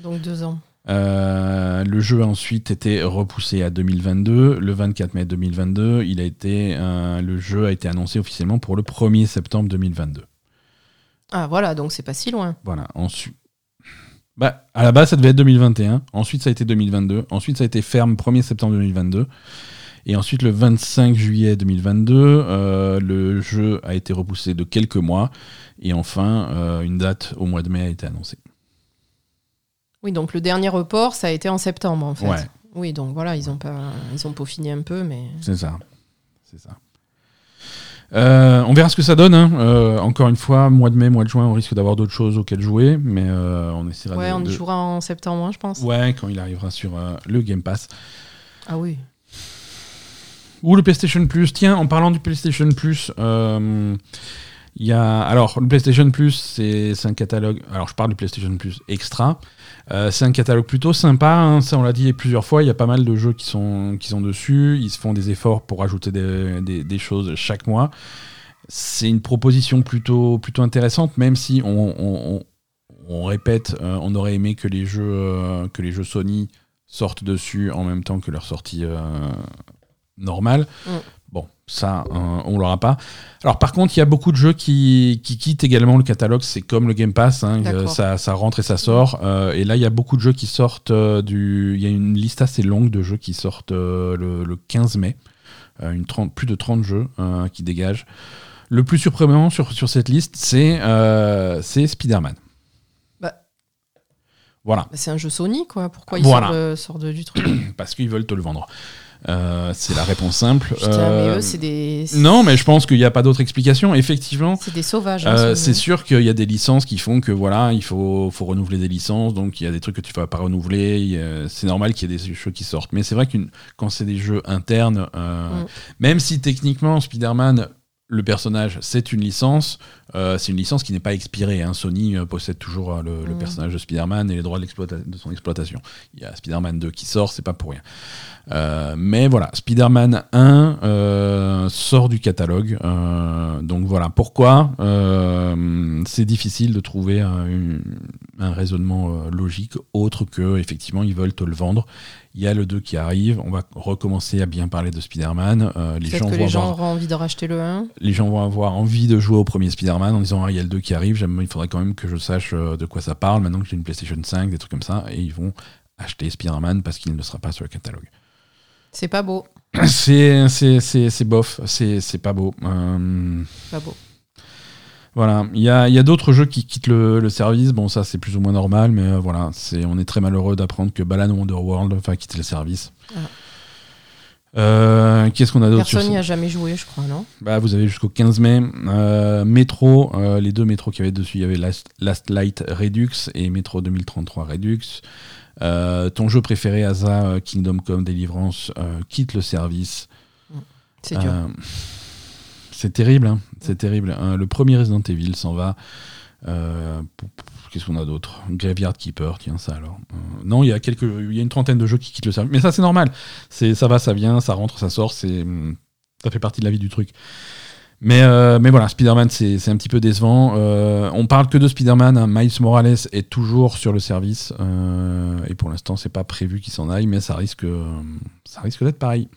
Donc deux ans. Euh, le jeu a ensuite été repoussé à 2022. Le 24 mai 2022, il a été, euh, le jeu a été annoncé officiellement pour le 1er septembre 2022. Ah voilà, donc c'est pas si loin. Voilà. Ensuite, bah, à la base, ça devait être 2021. Ensuite, ça a été 2022. Ensuite, ça a été ferme 1er septembre 2022. Et ensuite, le 25 juillet 2022, euh, le jeu a été repoussé de quelques mois. Et enfin, une date au mois de mai a été annoncée. Oui, donc le dernier report, ça a été en septembre, en fait. Oui, donc voilà, ils ont, pas, ils ont peaufiné un peu, mais... C'est ça. C'est ça. Euh, on verra ce que ça donne. Hein. Euh, encore une fois, mois de mai, mois de juin, on risque d'avoir d'autres choses auxquelles jouer, mais euh, on essaiera ouais, on y jouera en septembre, hein, je pense. Ouais, quand il arrivera sur le Game Pass. Ah oui. Ou le PlayStation Plus. Tiens, en parlant du PlayStation Plus, Il y a, alors, le PlayStation Plus, c'est c'est un catalogue. Alors, je parle du PlayStation Plus Extra. Euh, c'est un catalogue plutôt sympa. hein, ça, on l'a dit plusieurs fois. Il y a pas mal de jeux qui sont, dessus. Ils se font des efforts pour ajouter des, choses chaque mois. C'est une proposition plutôt, intéressante, même si on, répète, euh, on aurait aimé que les jeux, euh, que les jeux Sony sortent dessus en même temps que leur sortie normale. Mm. Ça, euh, on l'aura pas. Alors par contre, il y a beaucoup de jeux qui, qui quittent également le catalogue. C'est comme le Game Pass, hein, ça, ça rentre et ça sort. Euh, et là, il y a beaucoup de jeux qui sortent euh, du. Il y a une liste assez longue de jeux qui sortent euh, le, le 15 mai. Une 30, plus de 30 jeux qui dégagent. Le plus surprenant sur, sur cette liste, c'est Spider-Man. Bah. Voilà, Bah, c'est un jeu Sony, quoi. Pourquoi il Voilà. sort, de- sort de- du truc? *clears throat* Parce qu'ils veulent te le vendre. Euh, c'est la réponse simple. Putain, Euh, mais eux, c'est des. non, mais je pense qu'il n'y a pas d'autre explication. Effectivement, C'est des sauvages. hein, euh, ce c'est sûr qu'il y a des licences qui font que voilà, il faut, faut renouveler des licences, donc il y a des trucs que tu ne vas pas renouveler. C'est normal qu'il y ait des jeux qui sortent. Mais c'est vrai que quand c'est des jeux internes, Mm. même si techniquement Spider-Man, le personnage, c'est une licence, euh, c'est une licence qui n'est pas expirée. hein. Sony euh, possède toujours euh, le, le Mm. personnage de Spider-Man et les droits de, son exploitation. Il y a Spider-Man 2 qui sort, c'est pas pour rien. Mais voilà, Spider-Man 1 euh, sort du catalogue. donc voilà, pourquoi c'est difficile de trouver un, raisonnement logique autre que, effectivement, ils veulent te le vendre. Il y a le 2 qui arrive, on va recommencer à bien parler de Spider-Man. euh, les, gens que vont les gens avoir, auront envie de racheter le 1. les gens vont avoir envie de jouer au premier Spider-Man en disant Ah, il y a le 2 qui arrive, il faudrait quand même que je sache euh, de quoi ça parle maintenant que j'ai une PlayStation 5, des trucs comme ça, et ils vont acheter Spider-Man parce qu'il ne sera pas sur le catalogue. C'est pas beau. *coughs* C'est bof, c'est c'est pas beau. Euh, Pas beau. Voilà, il y a, y a d'autres jeux qui quittent le, le service. Bon, ça c'est plus ou moins normal, mais euh, voilà, c'est on est très malheureux d'apprendre que Balan Wonderworld va quitter le service. Ah. Euh, Qu'est-ce qu'on a d'autre Personne n'y a jamais joué, je crois, non? Bah, Vous avez jusqu'au 15 mai. Euh, Metro, euh, les deux métros qu'il y avait dessus, il y avait Last, Last Light Redux et Metro 2033 Redux. Ton jeu préféré, Asa, Kingdom Come Deliverance, quitte le service. C'est dur. C'est terrible, hein, c'est terrible. Euh, le premier Resident Evil s'en va. Euh, Qu'est-ce qu'on a d'autre? Graveyard Keeper, tiens ça alors. Euh, non, il y a quelques, il y a une trentaine de jeux qui quittent le service, mais ça c'est normal. Ça va, ça vient, ça rentre, ça sort. Hum, ça fait partie de la vie du truc. Mais, mais voilà, Spider-Man, c'est, un petit peu décevant. On parle que de Spider-Man. hein. Miles Morales est toujours sur le service. et pour l'instant, c'est pas prévu qu'il s'en aille, mais ça risque, ça risque d'être pareil.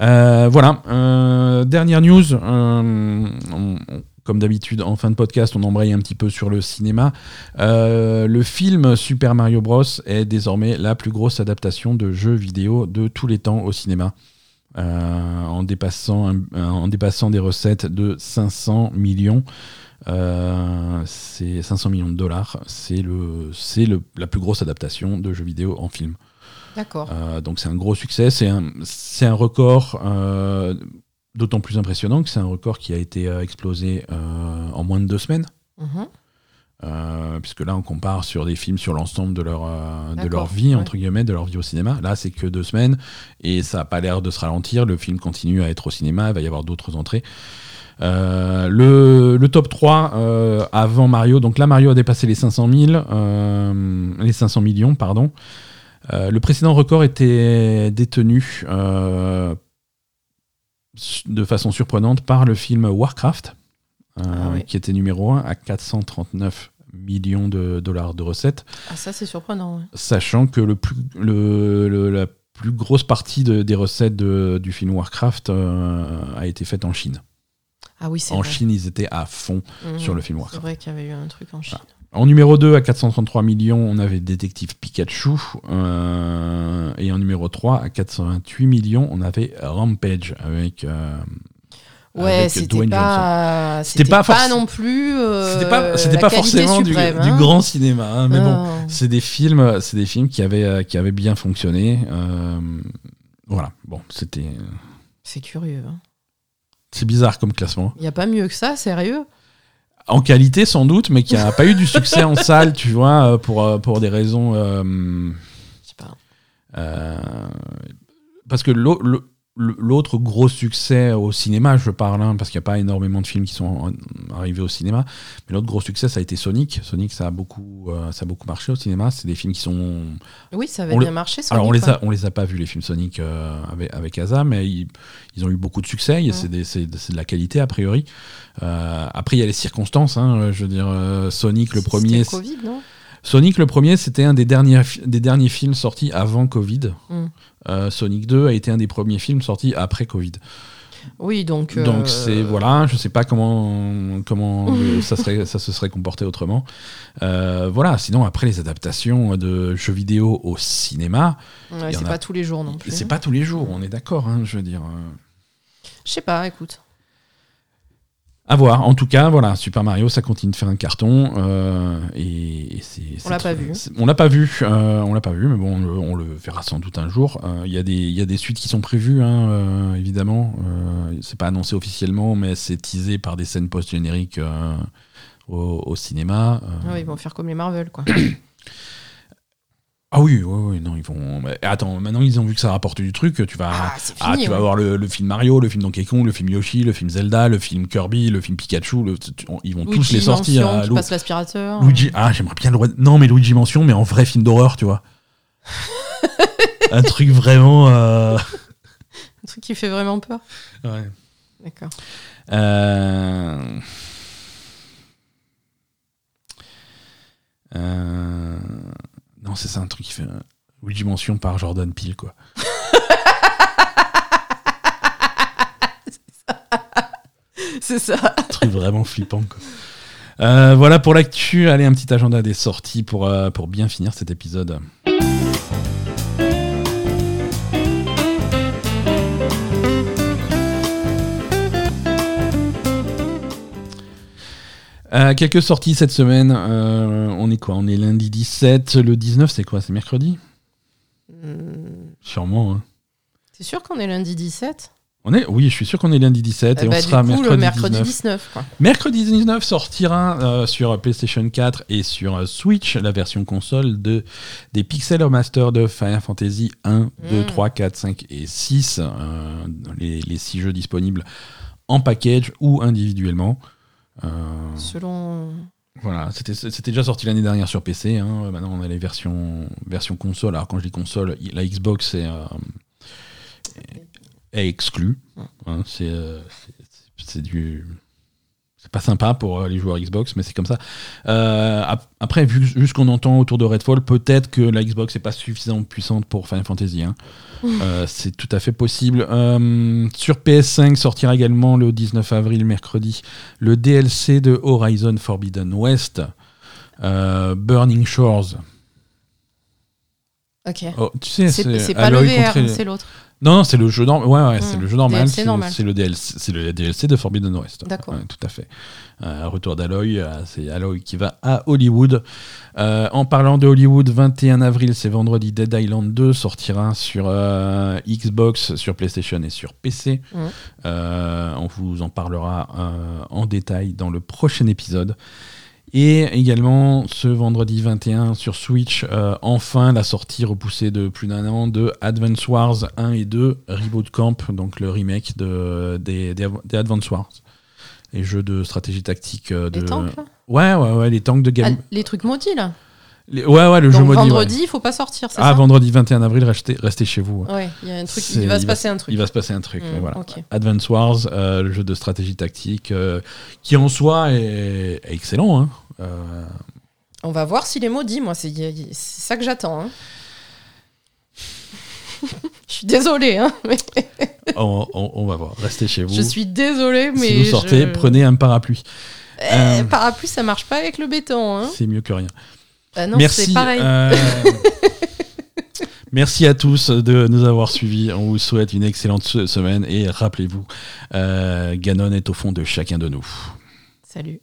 Euh, voilà. euh, dernière news. euh, comme d'habitude, en fin de podcast, on embraye un petit peu sur le cinéma. Le film Super Mario Bros. est désormais la plus grosse adaptation de jeux vidéo de tous les temps au cinéma. En, dépassant, des recettes de 500 millions. C'est 500 millions de dollars. C'est c'est la plus grosse adaptation de jeux vidéo en film. D'accord. Euh, donc c'est un gros succès, c'est un, record euh, d'autant plus impressionnant que c'est un record qui a été euh, explosé en moins de deux semaines. Mhm. Euh, puisque là on compare sur des films sur l'ensemble de leur, euh, de leur vie, ouais. entre guillemets, de leur vie au cinéma. Là c'est que deux semaines et ça n'a pas l'air de se ralentir. Le film continue à être au cinéma, il va y avoir d'autres entrées. Euh, le, le top 3 euh, avant Mario, donc là Mario a dépassé les 500 000, euh, les 500 millions, pardon. Euh, le précédent record était détenu euh, de façon surprenante par le film Warcraft, euh, Ah oui. qui était numéro 1 à 439 millions de dollars de recettes, Ah, ça, c'est surprenant. ouais. sachant que le plus, le, le- la plus grosse partie de- des recettes de- du film Warcraft a été faite en Chine. Ah oui, c'est En vrai. Chine, ils étaient à fond Mhm. sur le film C'est Warcraft. vrai qu'il y avait eu un truc en Chine. En numéro 2, à 433 millions, on avait Détective Pikachu. euh, et en numéro 3, à 428 millions, on avait Rampage avec. euh, Ouais, c'était Dwayne pas, C'était pas non plus. euh, C'était pas, c'était forcément du, suprême, du hein. grand cinéma, hein, mais bon, c'est des films, c'est des films qui avaient, euh, qui avaient bien fonctionné. euh, voilà, bon, c'était, C'est curieux. hein. c'est bizarre comme classement. Il y a pas mieux que ça, sérieux? En qualité sans doute, mais qui a pas eu du succès en *laughs* salle, tu vois, euh, pour, euh, pour des raisons. euh, Je sais pas. Euh, parce que l'au- le- le- l'autre gros succès au cinéma, je parle, hein, parce qu'il n'y a pas énormément de films qui sont arrivés au cinéma, mais l'autre gros succès, ça a été Sonic. Sonic, ça a beaucoup, euh, ça a beaucoup marché au cinéma. C'est des films qui sont Oui, ça avait On bien le- marché. alors on les a, on les a pas vus les films Sonic euh, avec, avec Asa, mais ils, ils ont eu beaucoup de succès. C'est de la qualité a priori. Euh, après il y a les circonstances. hein, je veux dire euh, Sonic le C'était premier. Covid, non? Sonic le premier c'était un des derniers des derniers films sortis avant Covid. Mm. Euh, Sonic 2 a été un des premiers films sortis après Covid. Oui, donc. Donc euh, c'est voilà, je sais pas comment comment *laughs* le- ça serait ça se serait comporté autrement. Euh, voilà. Sinon après les adaptations de jeux vidéo au cinéma, ouais, c'est a- pas tous les jours non plus. c'est pas tous les jours. On est d'accord. hein, je veux dire. Je sais pas, écoute. À voir. En tout cas, voilà, Super Mario, ça continue de faire un carton. euh, et, et c'est, c'est l'a pas vu. On l'a pas vu. euh, on l'a pas vu, mais bon, on le, on le verra sans doute un jour. Euh, Il y, a des- il y a des suites qui sont prévues, hein, euh, évidemment. Euh, c'est pas annoncé officiellement, mais c'est teasé par des scènes post-génériques euh, au, au cinéma. euh. Ah oui, ils vont faire comme les Marvel, quoi. *clears throat* Ah oui, oui, oui, non, ils vont. mais attends, maintenant ils ont vu que ça rapporte du truc, tu vas. Ah, Ah, tu vas ouais. avoir le, le film Mario, le film Donkey Kong, le film Yoshi, le film Zelda, le film Kirby, le film Pikachu. le- tu- ils vont tous les sortir Mansion à qui l'eau. passe l'aspirateur. Luigi, ah, j'aimerais bien le Non, mais Luigi Mansion, mais en vrai film d'horreur, tu vois. *laughs* Un truc vraiment. euh, Un truc qui fait vraiment peur. ouais. D'accord. Euh, euh, Non, c'est ça, un truc qui fait. euh, Luigi Mansion par Jordan Peele, quoi. *laughs* C'est ça. Un truc vraiment flippant, quoi. Euh, voilà pour l'actu. Allez, un petit agenda des sorties pour, euh, pour bien finir cet épisode. Euh, quelques sorties cette semaine. Euh, on est quoi On est lundi 17. Le 19, c'est quoi C'est mercredi Hmm, Sûrement. hein. T'es sûr qu'on est lundi 17 On est, oui, je suis sûr qu'on est lundi 17 et Eh on bah, sera du coup, mercredi, le mercredi 19. 19. quoi. Mercredi 19 sortira euh, sur PlayStation 4 et sur euh, Switch la version console de, des Pixel Remaster de Final Fantasy 1, 2, Mm. 3, 4, 5 et 6. euh, les, les six jeux disponibles en package ou individuellement. Euh, Selon. voilà, c'était déjà sorti l'année dernière sur PC. hein. Maintenant, on a les versions, versions console. Alors, quand je dis console, la Xbox est, euh, est exclue. Hein, euh, c'est du. C'est pas sympa pour euh, les joueurs Xbox, mais c'est comme ça. Euh, ap- après, vu, vu ce qu'on entend autour de Redfall, peut-être que la Xbox n'est pas suffisamment puissante pour Final Fantasy. hein. Euh, c'est tout à fait possible. Euh, sur PS5 sortira également le 19 avril, mercredi, le DLC de Horizon Forbidden West, Burning Shores. Ok. Oh, tu sais, C'est pas le VR, c'est l'autre. Non, non, c'est le jeu normal. Ouais, ouais, c'est Hmm. le jeu normal. DLC C'est le DLC, c'est le DLC de Forbidden West. D'accord. Ouais, tout à fait. Euh, retour d'Aloy, euh, c'est Aloy qui va à Hollywood. Euh, en parlant de Hollywood, 21 avril, c'est vendredi, Dead Island 2 sortira sur Xbox, sur PlayStation et sur PC. Euh, on vous en parlera en détail dans le prochain épisode. Et également ce vendredi 21 sur Switch, euh, enfin la sortie repoussée de plus d'un an de Advance Wars 1 et 2 Reboot Camp, donc le remake de, des, des, des Advance Wars. Les jeux de stratégie tactique euh, de. Les tanks, là? Ouais, ouais, ouais, les tanks de Ah, game. Les trucs maudits, là? Les- Ouais, ouais, le jeu Donc maudit. ouais. vendredi, il faut pas sortir, c'est Ah, ça? vendredi 21 avril, restez, restez chez vous. Ouais, il y a un truc, il va se passer un truc. Il va se passer un truc. Ouais, voilà. ok. Advance Wars, euh, le jeu de stratégie tactique, euh, qui en soi est, est excellent. hein. Euh, On va voir s'il est maudit, moi, c'est ça que j'attends. hein. *laughs* Je suis désolée, hein, mais *laughs* on, on- on va voir. Restez chez vous. je suis désolée, mais. si vous sortez, je- prenez un parapluie. Eh, Euh, Parapluie, ça marche pas avec le béton. Hein. C'est mieux que rien. Ah non, Merci. pareil. euh, *laughs* Merci à tous de nous avoir suivis. On vous souhaite une excellente se- semaine et rappelez-vous, euh, Ganon est au fond de chacun de nous. Salut.